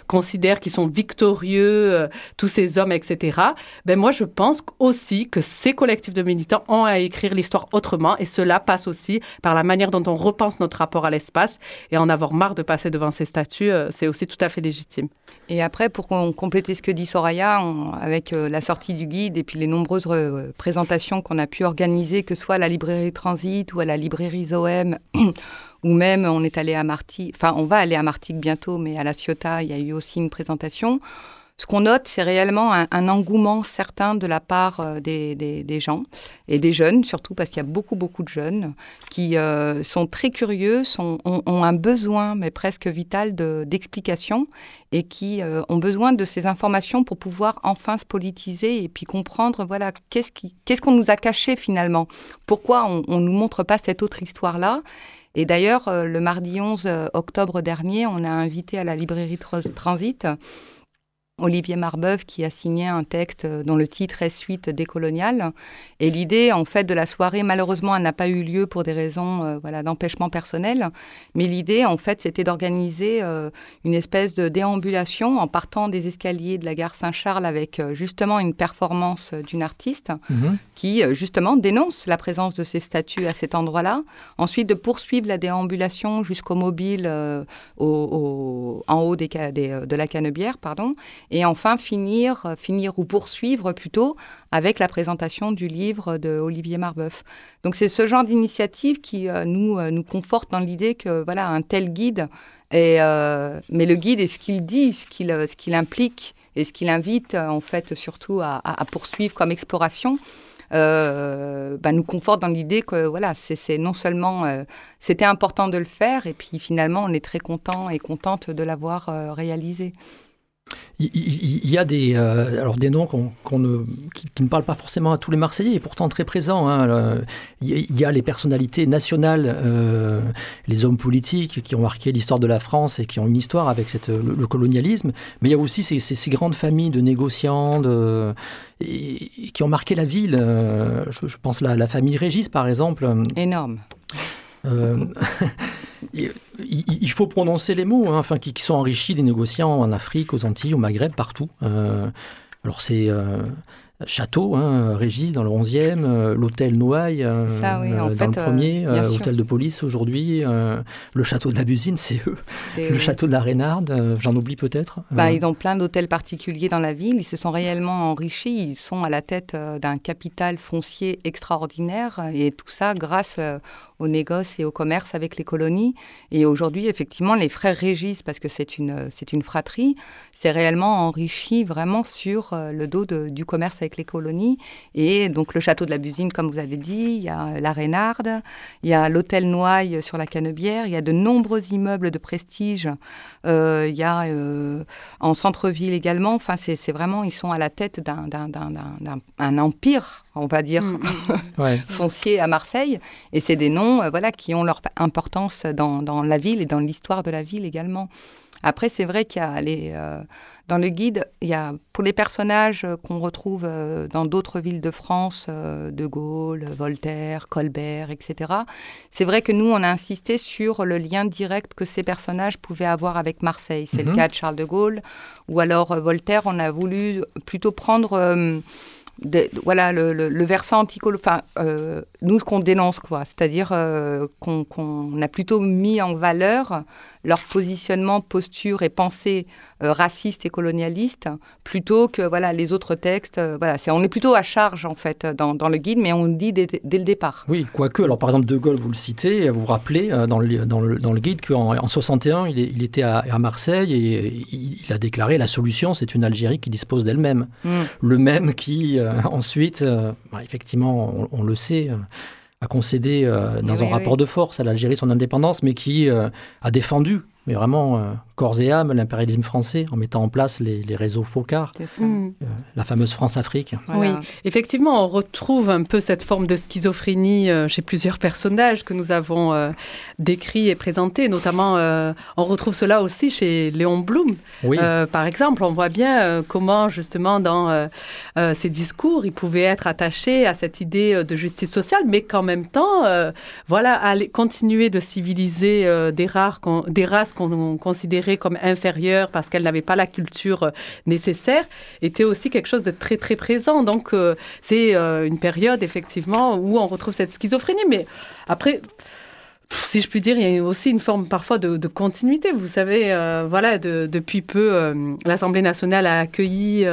considèrent qu'ils sont victorieux, tous ces hommes, etc. Ben moi, je pense aussi que ces collectifs de militants ont à écrire l'histoire autrement, et cela passe aussi par la manière dont on repense notre rapport à l'espace, et en avoir marre de passer devant ces statues, c'est aussi tout à fait légitime. Et après, pour compléter ce que dit Soraya, avec euh, la sortie du guide et puis les nombreuses euh, présentations qu'on a pu organiser, que ce soit à la librairie Transit ou à la librairie Zoem, ou même on est allé à Martigues, enfin on va aller à Martigues bientôt, mais à la Ciotat, il y a eu aussi une présentation. Ce qu'on note, c'est réellement un, engouement certain de la part euh, des, gens et des jeunes, surtout parce qu'il y a beaucoup, beaucoup de jeunes qui euh, sont très curieux, ont, un besoin, mais presque vital, d'explications et qui euh, ont besoin de ces informations pour pouvoir enfin se politiser et puis comprendre, voilà, qu'est-ce qu'on nous a caché finalement? Pourquoi on ne nous montre pas cette autre histoire-là? Et d'ailleurs, le mardi 11 octobre dernier, on a invité à la librairie Transit Olivier Marbeuf qui a signé un texte dont le titre est Suite décoloniale. Et l'idée, en fait, de la soirée, malheureusement, elle n'a pas eu lieu pour des raisons euh, voilà, d'empêchement personnel. Mais l'idée, en fait, c'était d'organiser euh, une espèce de déambulation en partant des escaliers de la gare Saint-Charles avec euh, justement une performance d'une artiste mhm. qui, justement, dénonce la présence de ces statues à cet endroit-là. Ensuite, de poursuivre la déambulation jusqu'au mobile au, en haut des, de la Canebière, pardon et enfin, finir, euh, finir ou poursuivre plutôt avec la présentation du livre de Olivier Marbeuf. Donc c'est ce genre d'initiative qui euh, nous, euh, nous conforte dans l'idée que voilà un tel guide, est, mais le guide est ce qu'il dit, ce qu'il ce qu'il implique et ce qu'il invite en fait surtout à, poursuivre comme exploration. bah, nous conforte dans l'idée que voilà, c'est non seulement c'était important de le faire, et puis finalement on est très content et contente de l'avoir réalisé. Il, y a des, euh, alors des noms qu'on, ne, qui, ne parlent pas forcément à tous les Marseillais, et pourtant très présents. Hein, il y a les personnalités nationales, euh, les hommes politiques qui ont marqué l'histoire de la France et qui ont une histoire avec cette, le, colonialisme, mais il y a aussi ces, grandes familles de négociants qui ont marqué la ville. Euh, je, pense la, la famille Régis, par exemple. Énorme. il, faut prononcer les mots, hein, enfin, qui, sont enrichis des négociants en Afrique, aux Antilles, au Maghreb, partout. Euh, alors c'est euh, château, hein, Régis dans le 11e, euh, l'hôtel Noailles euh, euh, dans le premier, hôtel de police aujourd'hui, le château de la Busine, c'est eux, le château de la Reynarde, j'en oublie peut-être. Bah, ils ont plein d'hôtels particuliers dans la ville, ils se sont réellement enrichis, ils sont à la tête d'un capital foncier extraordinaire et tout ça grâce au négoce et au commerce avec les colonies. Et aujourd'hui, effectivement, les frères Régis, parce que c'est une, c'est une fratrie, s'est réellement enrichi vraiment sur le dos du commerce avec les colonies. Et donc le château de la Busine, comme vous avez dit, il y a la Reynarde, il y a l'hôtel Noailles sur la Canebière, il y a de nombreux immeubles de prestige, euh, il y a euh, en centre-ville également. Enfin, c'est vraiment, ils sont à la tête d'un empire, on va dire, mm, mm. foncier à Marseille. Et c'est des noms euh, voilà, qui ont leur importance dans, dans la ville et dans l'histoire de la ville également. Après, c'est vrai qu'il y a les, dans le guide, il y a pour les personnages euh, qu'on retrouve euh, dans d'autres villes de France, euh, De Gaulle, Voltaire, Colbert, etc. C'est vrai que nous, on a insisté sur le lien direct que ces personnages pouvaient avoir avec Marseille. C'est le mhm. cas de Charles de Gaulle. Ou alors Voltaire, on a voulu plutôt prendre voilà le, versant anticolo, enfin euh, nous ce qu'on dénonce quoi, c'est-à-dire euh, qu'on a plutôt mis en valeur leur positionnement, posture et pensée raciste et colonialiste, plutôt que voilà les autres textes. voilà, c'est on est plutôt à charge en fait dans, dans le guide, mais on dit dès, dès, le départ. Oui, quoique. Alors par exemple De Gaulle, vous le citez, vous vous rappelez dans le, dans le, dans le guide qu'en en 61, il, il était à, à, Marseille et il, a déclaré la solution, c'est une Algérie qui dispose d'elle-même. Mm. Le même qui ensuite, bah, effectivement, on, on, le sait a concédé euh, dans un rapport de force à l'Algérie son indépendance, mais qui euh, a défendu, mais vraiment euh, corps et âme l'impérialisme français en mettant en place les, réseaux FOCAR, euh, la fameuse France-Afrique. Oui, effectivement, on retrouve un peu cette forme de schizophrénie euh, chez plusieurs personnages que nous avons euh, décrits et présentés. Notamment, on retrouve cela aussi chez Léon Blum. par exemple, on voit bien comment, justement, dans ses discours, il pouvait être attaché à cette idée de justice sociale, mais qu'en même temps, voilà, aller continuer de civiliser des, rares, des races qu'on considérait comme inférieure parce qu'elle n'avait pas la culture euh, nécessaire, était aussi quelque chose de très très présent. Donc euh, c'est euh, une période effectivement où on retrouve cette schizophrénie. Mais après, si je puis dire, il y a aussi une forme parfois de, continuité. Vous savez, voilà, depuis peu, l'Assemblée nationale a accueilli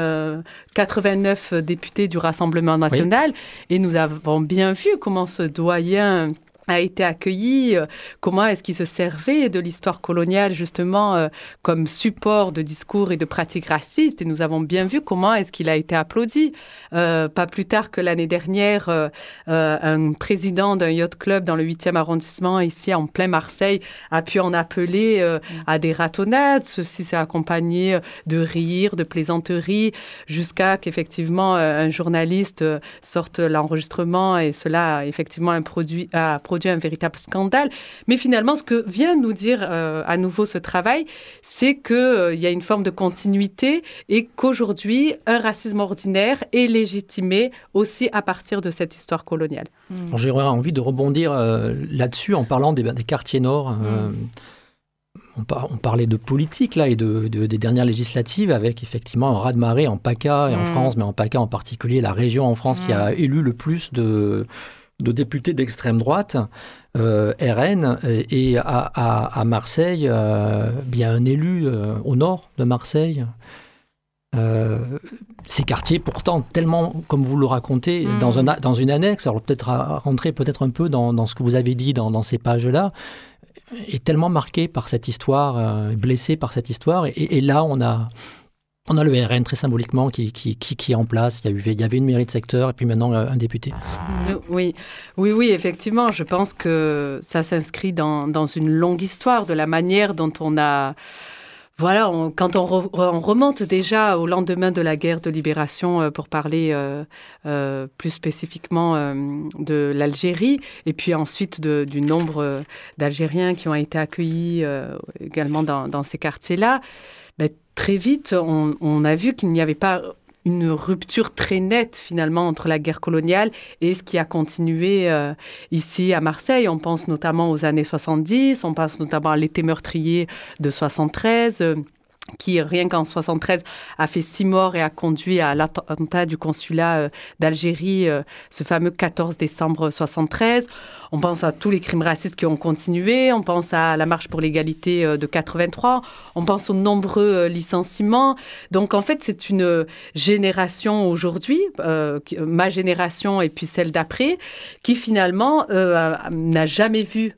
89 députés du Rassemblement national et nous avons bien vu comment ce doyen a été accueilli, euh, comment est-ce qu'il se servait de l'histoire coloniale justement euh, comme support de discours et de pratiques racistes? Et nous avons bien vu comment est-ce qu'il a été applaudi. Euh, pas plus tard que l'année dernière, un président d'un yacht club dans le 8e arrondissement, ici en plein Marseille, a pu en appeler à des ratonnades. Ceci s'est accompagné de rires, de plaisanteries, jusqu'à qu'effectivement un journaliste sorte l'enregistrement et cela effectivement un produit, a produit un véritable scandale. Mais finalement, ce que vient nous dire euh, à nouveau ce travail, c'est qu'il euh, y a une forme de continuité et qu'aujourd'hui, un racisme ordinaire est légitimé aussi à partir de cette histoire coloniale. Mmh. J'aurais envie de rebondir euh, là-dessus en parlant des, quartiers nord. Mmh. On, parlait de politique là et de, des dernières législatives avec effectivement un raz-de-marée en PACA et en mmh. France, mais en PACA en particulier, la région en France qui a élu le plus de, de députés d'extrême droite, euh, RN, et à, Marseille, euh, bien un élu euh, au nord de Marseille. ces quartiers, pourtant, tellement, comme vous le racontez, mm. dans, un, dans une annexe, alors peut-être rentrer peut-être un peu dans, ce que vous avez dit dans, ces pages-là, est tellement marqué par cette histoire, blessé par cette histoire. et là, on a, on a le RN très symboliquement qui, qui, qui, est en place. Il y, y avait une mairie de secteur et puis maintenant euh, un député. Euh, oui, oui, oui, effectivement. Je pense que ça s'inscrit dans, dans, une longue histoire de la manière dont on a. Voilà, quand on, remonte déjà au lendemain de la guerre de libération euh, pour parler plus spécifiquement de l'Algérie et puis ensuite du nombre d'Algériens qui ont été accueillis également dans, ces quartiers-là, très vite, on, a vu qu'il n'y avait pas une rupture très nette finalement entre la guerre coloniale et ce qui a continué euh, ici à Marseille. On pense notamment aux années 70, on pense notamment à l'été meurtrier de 73 qui, rien qu'en 73, a fait six morts et a conduit à l'attentat du consulat euh, d'Algérie, euh, ce fameux 14 décembre 73. On pense à tous les crimes racistes qui ont continué, on pense à la marche pour l'égalité euh, de 83, on pense aux nombreux licenciements. Donc, en fait, c'est une génération aujourd'hui, ma génération et puis celle d'après, qui finalement n'a jamais vu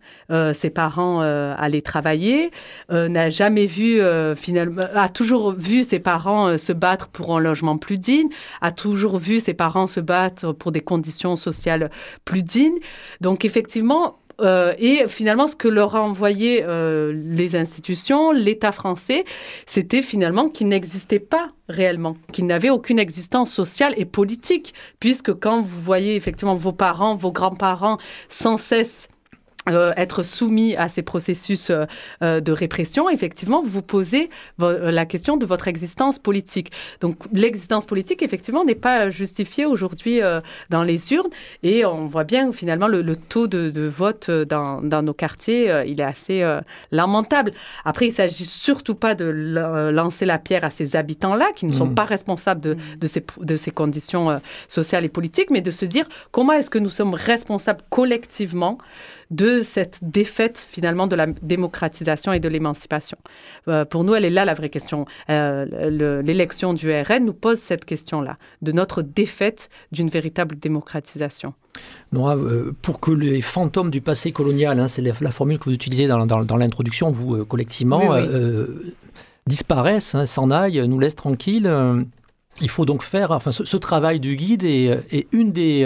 ses parents aller travailler, n'a jamais vu finalement a toujours vu ses parents euh, se battre pour un logement plus digne, a toujours vu ses parents se battre pour des conditions sociales plus dignes. Donc euh, et finalement, ce que leur a envoyé euh, les institutions, l'État français, c'était finalement qu'il n'existait pas réellement, qu'il n'avait aucune existence sociale et politique, puisque quand vous voyez effectivement vos parents, vos grands-parents sans cesse euh, être soumis à ces processus euh, euh, de répression, effectivement, vous posez la question de votre existence politique. Donc, l'existence politique, effectivement, n'est pas justifiée aujourd'hui dans les urnes. Et on voit bien, finalement, le, taux de, vote dans, nos quartiers, il est assez lamentable. Après, il s'agit surtout pas de lancer la pierre à ces habitants-là, qui ne sont mmh. pas responsables de, de, ces, de ces conditions sociales et politiques, mais de se dire comment est-ce que nous sommes responsables collectivement de cette défaite finalement de la démocratisation et de l'émancipation. Euh, pour nous, elle est là la vraie question. Euh, l'élection du RN nous pose cette question-là, de notre défaite d'une véritable démocratisation. Nora, euh, pour que les fantômes du passé colonial, hein, c'est la, formule que vous utilisez dans, dans, l'introduction, vous collectivement, disparaissent, hein, s'en aillent, nous laissent tranquilles. il faut donc faire, enfin, ce, travail du guide est une des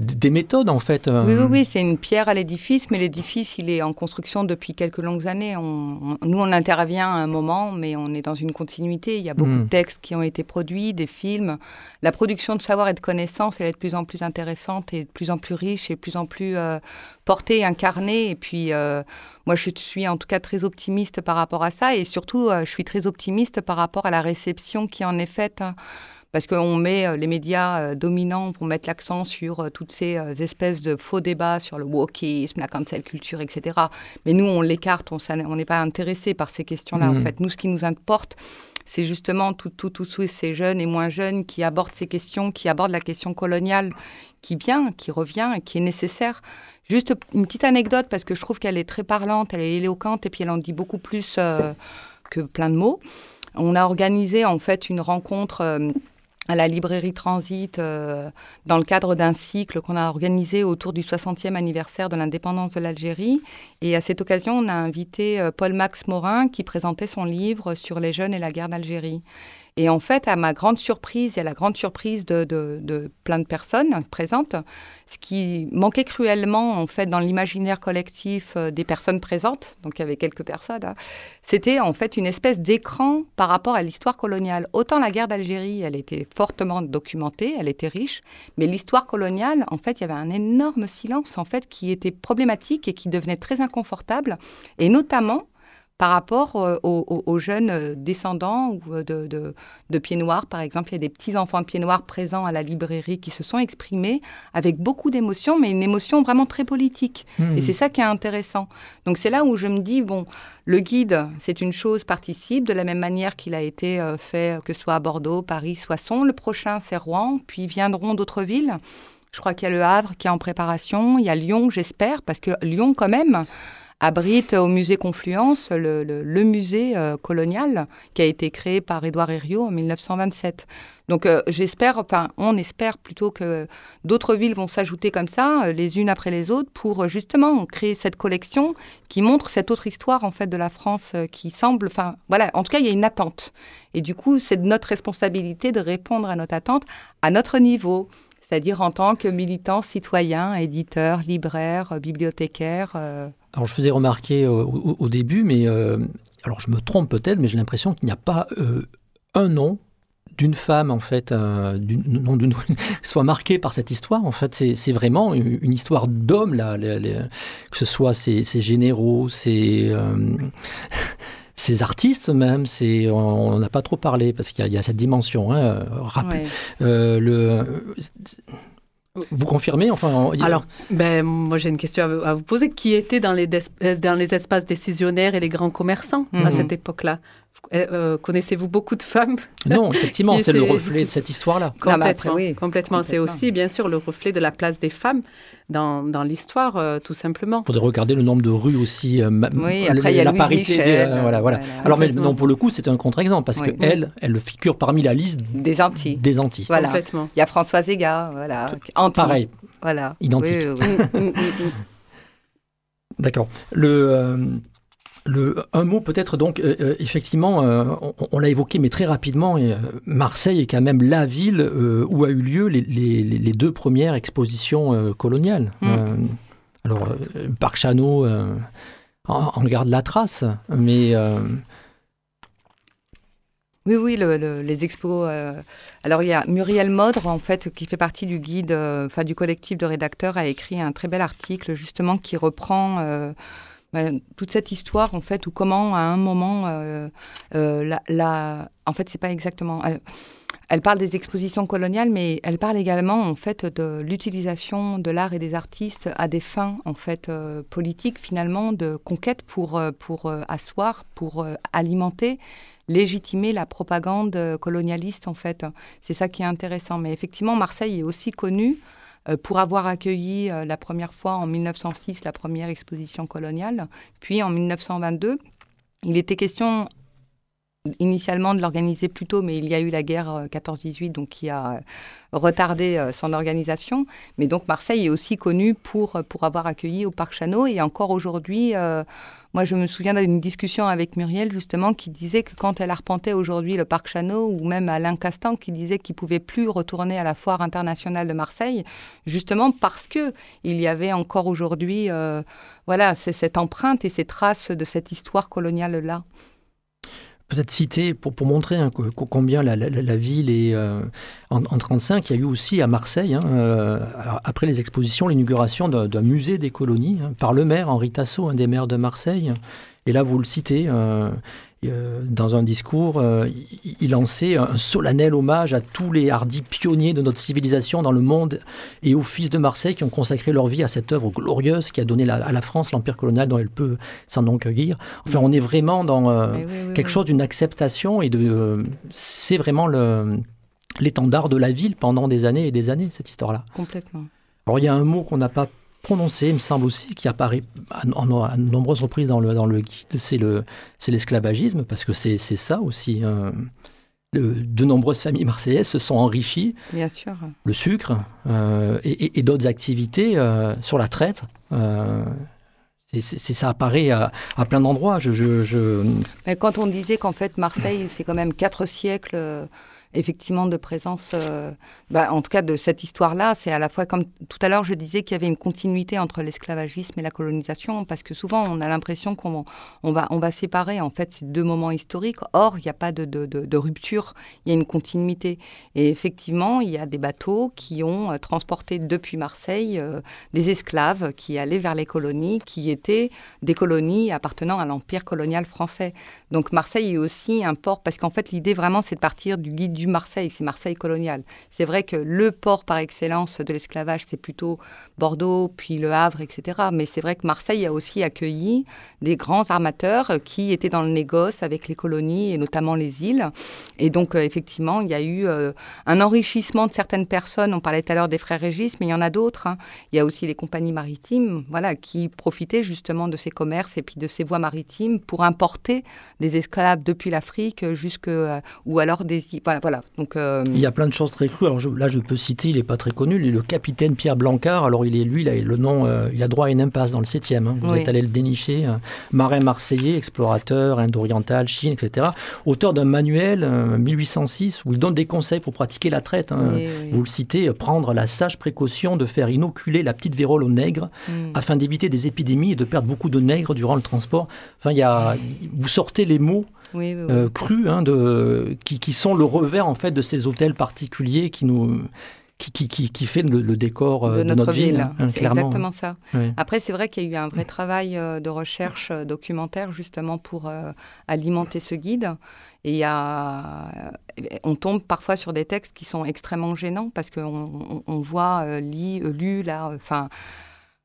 des méthodes en fait. Euh. Oui, oui, oui c'est une pierre à l'édifice, mais l'édifice il est en construction depuis quelques longues années. nous on intervient à un moment, mais on est dans une continuité. Il y a beaucoup hmm. de textes qui ont été produits, des films. La production de savoir et de connaissances, elle est de plus en plus intéressante et de plus en plus riche et de plus en plus euh, portée, incarnée. Et puis euh, moi je suis en tout cas très optimiste par rapport à ça et surtout je suis très optimiste par rapport à la réception qui en est faite. Hein parce qu'on met, euh, les médias euh, dominants vont mettre l'accent sur euh, toutes ces espèces de faux débats sur le wokisme, la cancel culture, etc. Mais nous, on l'écarte, on n'est pas intéressé par ces questions-là. En mmh. fait, nous, ce qui nous importe, c'est justement tous tout, ces jeunes et moins jeunes qui abordent ces questions, qui abordent la question coloniale qui vient, qui revient et qui est nécessaire. Juste une petite anecdote, parce que je trouve qu'elle est très parlante, elle est éloquente, et puis elle en dit beaucoup plus que plein de mots. On a organisé en fait une rencontre à la librairie Transit euh, dans le cadre d'un cycle qu'on a organisé autour du 60e anniversaire de l'indépendance de l'Algérie. Et à cette occasion, on a invité euh, Paul-Max Morin qui présentait son livre sur les jeunes et la guerre d'Algérie. Et en fait, à ma grande surprise et à la grande surprise de, plein de personnes présentes, ce qui manquait cruellement en fait dans l'imaginaire collectif euh, des personnes présentes, donc il y avait quelques personnes, hein, c'était en fait une espèce d'écran par rapport à l'histoire coloniale. Autant la guerre d'Algérie, elle était fortement documentée, elle était riche, mais l'histoire coloniale, en fait, il y avait un énorme silence en fait qui était problématique et qui devenait très inconfortable, et notamment par rapport euh, aux, jeunes euh, descendants euh, de, Pieds Noirs, par exemple. Il y a des petits-enfants de Pieds Noirs présents à la librairie qui se sont exprimés avec beaucoup d'émotion, mais une émotion vraiment très politique. Hmm. Et c'est ça qui est intéressant. Donc c'est là où je me dis, bon, le guide, c'est une chose, participe, de la même manière qu'il a été fait, que ce soit à Bordeaux, Paris, Soissons. Le prochain, c'est Rouen, puis viendront d'autres villes. Je crois qu'il y a le Havre qui est en préparation, il y a Lyon, j'espère, parce que Lyon, quand même, abrite au musée Confluence le, musée euh, colonial qui a été créé par Édouard Herriot en 1927. Donc euh, j'espère, enfin on espère plutôt que d'autres villes vont s'ajouter comme ça, euh, les unes après les autres, pour justement créer cette collection qui montre cette autre histoire en fait de la France qui semble, enfin voilà, en tout cas il y a une attente. Et du coup c'est de notre responsabilité de répondre à notre attente à notre niveau c'est-à-dire en tant que militant, citoyen, éditeur, libraire, bibliothécaire. Alors je faisais remarquer euh, au, début, mais euh, alors je me trompe peut-être, mais j'ai l'impression qu'il n'y a pas euh, un nom d'une femme en fait, d'une soit marqué par cette histoire. En fait, c'est vraiment une, histoire d'hommes là, que ce soit ces, généraux, ces ces artistes même, c'est on n'a pas trop parlé parce qu'il y, a cette dimension. Hein, le, vous confirmez enfin Alors, ben, moi j'ai une question à vous, poser. Qui était dans les, dans les espaces décisionnaires et les grands commerçants à mhm. cette époque-là? Euh, euh, Connaissez-vous beaucoup de femmes? Non, effectivement, c'est le reflet de cette histoire-là. Complètement. oui. complètement. C'est aussi, bien sûr, le reflet de la place des femmes dans, dans l'histoire, euh, tout simplement. Il faudrait regarder le nombre de rues aussi. oui, après, il y a la parité. Michel, voilà, voilà. Alors, mais non, pour le coup, c'est un contre-exemple parce que qu'elle, elle figure parmi la liste des Antilles. Des Antilles. Voilà. Complètement. Il y a Françoise Ega, voilà. Pareil. Voilà. Identique. D'accord. Le. Le, un mot peut-être donc, euh, euh, effectivement, euh, on, l'a évoqué, mais très rapidement, Marseille est quand même la ville où a eu lieu les, deux premières expositions coloniales. Mm. alors, Parc Chano en, garde la trace, mais... Oui, oui, les expos. Alors, il y a Muriel Modre, en fait, qui fait partie du guide, enfin, du collectif de rédacteurs, a écrit un très bel article, justement, qui reprend toute cette histoire, en fait, ou comment, à un moment, euh, euh, la, en fait, c'est pas exactement. Elle, parle des expositions coloniales, mais elle parle également, en fait, de l'utilisation de l'art et des artistes à des fins, en fait, euh, politiques, finalement, de conquête pour, pour asseoir, pour alimenter légitimer la propagande colonialiste, en fait. C'est ça qui est intéressant. Mais effectivement, Marseille est aussi connue pour avoir accueilli la première fois en 1906 la première exposition coloniale, puis en 1922. Il était question initialement de l'organiser plus tôt, mais il y a eu la guerre 14-18, euh, donc qui a euh, retardé euh, son organisation. Mais donc Marseille est aussi connue pour, pour avoir accueilli au Parc Chano. Et encore aujourd'hui, moi je me souviens d'une discussion avec Muriel justement qui disait que quand elle arpentait aujourd'hui le Parc Chano, ou même Alain Castan qui disait qu'il pouvait plus retourner à la foire internationale de Marseille, justement parce que il y avait encore aujourd'hui, voilà, cette empreinte et ces traces de cette histoire coloniale là peut-être citer pour, pour montrer hein, combien la, la, ville est euh, en, 1935, il y a eu aussi à Marseille, hein, euh, après les expositions, l'inauguration d'un musée des colonies hein, par le maire Henri Tasso, un des maires de Marseille. Et là, vous le citez, euh, dans un discours, euh, il lançait un solennel hommage à tous les hardis pionniers de notre civilisation dans le monde et aux fils de Marseille qui ont consacré leur vie à cette œuvre glorieuse qui a donné à la France l'empire colonial dont elle peut s'en encueillir. Enfin, on est vraiment dans euh, quelque chose d'une acceptation et de. c'est vraiment l'étendard de la ville pendant des années et des années, cette histoire-là. Complètement. Alors, il y a un mot qu'on n'a pas prononcé, il me semble aussi, qui apparaît à, à, nombreuses reprises dans le, dans le guide, c'est l'esclavagisme, parce que c'est ça aussi. Hein. de nombreuses familles marseillaises se sont enrichies. Bien sûr. Le sucre euh, et, d'autres activités euh, sur la traite. Euh, c'est ça apparaît à, plein d'endroits. Je, je, Quand on disait qu'en fait Marseille, c'est quand même quatre siècles effectivement de présence, euh, bah, en tout cas de cette histoire-là, c'est à la fois comme tout à l'heure je disais qu'il y avait une continuité entre l'esclavagisme et la colonisation, parce que souvent on a l'impression qu'on on va, séparer en fait ces deux moments historiques. Or, il n'y a pas de, rupture, il y a une continuité. Et effectivement, il y a des bateaux qui ont euh, transporté depuis Marseille euh, des esclaves qui allaient vers les colonies, qui étaient des colonies appartenant à l'empire colonial français. Donc Marseille est aussi un port, parce qu'en fait l'idée vraiment c'est de partir du guide du Marseille, c'est Marseille colonial. C'est vrai que le port par excellence de l'esclavage, c'est plutôt Bordeaux, puis Le Havre, etc. Mais c'est vrai que Marseille a aussi accueilli des grands armateurs qui étaient dans le négoce avec les colonies et notamment les îles. Et donc euh, effectivement, il y a eu euh, un enrichissement de certaines personnes. On parlait tout à l'heure des frères Régis, mais il y en a d'autres. Hein. Il y a aussi les compagnies maritimes, voilà, qui profitaient justement de ces commerces et puis de ces voies maritimes pour importer des esclaves depuis l'Afrique jusque euh, ou alors des voilà, Donc euh, il y a plein de choses très crues. Alors là, je peux citer, il n'est pas très connu, le capitaine Pierre Blancard. Alors il est lui, il a le nom, euh, il a droit à une impasse dans le 7e. Hein. Vous êtes allé le dénicher. marin marseillais, explorateur, indo-oriental, Chine, etc. Auteur d'un manuel 1806 où il donne des conseils pour pratiquer la traite. Hein. Vous le citez, prendre la sage précaution de faire inoculer la petite vérole aux nègres mm. afin d'éviter des épidémies et de perdre beaucoup de nègres durant le transport. Enfin, il y a, vous sortez les mots euh, crus hein, de, qui, qui, sont le revers en fait de ces hôtels particuliers qui nous qui, qui, qui, fait le, décor euh, de, notre, ville. Hein, c'est exactement ça. Après, c'est vrai qu'il y a eu un vrai travail euh, de recherche documentaire justement pour alimenter ce guide. Et y a, on tombe parfois sur des textes qui sont extrêmement gênants parce qu'on on, voit lu là, enfin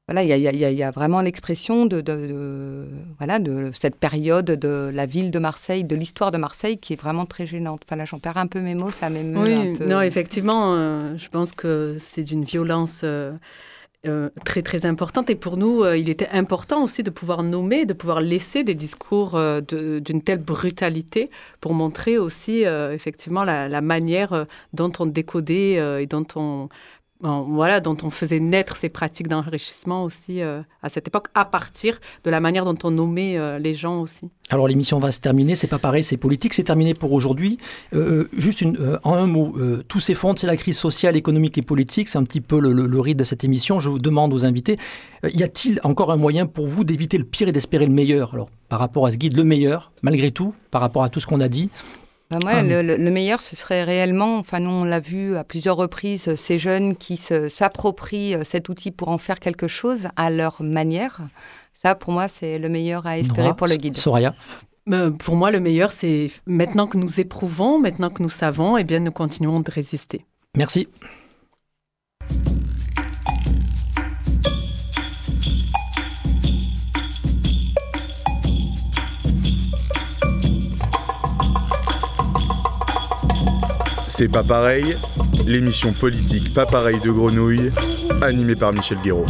voilà, il y, a, vraiment l'expression de, voilà, de cette période de la ville de Marseille, de l'histoire de Marseille qui est vraiment très gênante. Enfin, là, j'en perds un peu mes mots, ça m'émeut oui, un peu. Non, effectivement, euh, je pense que c'est d'une violence euh, euh, très, très importante. Et pour nous, il était important aussi de pouvoir nommer, de pouvoir laisser des discours d'une telle brutalité pour montrer aussi, effectivement, la, la, manière dont on décodait et dont on voilà, dont on faisait naître ces pratiques d'enrichissement aussi euh, à cette époque, à partir de la manière dont on nommait euh, les gens aussi. Alors l'émission va se terminer, c'est pas pareil, c'est politique, c'est terminé pour aujourd'hui. Euh, juste en un mot, tous ces fonds, c'est la crise sociale, économique et politique, c'est un petit peu le, le, rythme de cette émission. Je vous demande aux invités, y a-t-il encore un moyen pour vous d'éviter le pire et d'espérer le meilleur? Alors par rapport à ce guide, le meilleur, malgré tout, par rapport à tout ce qu'on a dit ben moi, le, meilleur, ce serait réellement, enfin nous on l'a vu à plusieurs reprises, ces jeunes qui s'approprient euh, cet outil pour en faire quelque chose à leur manière. Ça, pour moi, c'est le meilleur à espérer pour le guide. Soraya euh, pour moi, le meilleur, c'est maintenant que nous éprouvons, maintenant que nous savons, et eh bien, nous continuons de résister. Merci. C'est pas pareil, l'émission politique pas pareil de Grenouille animé par Michel Guéraud.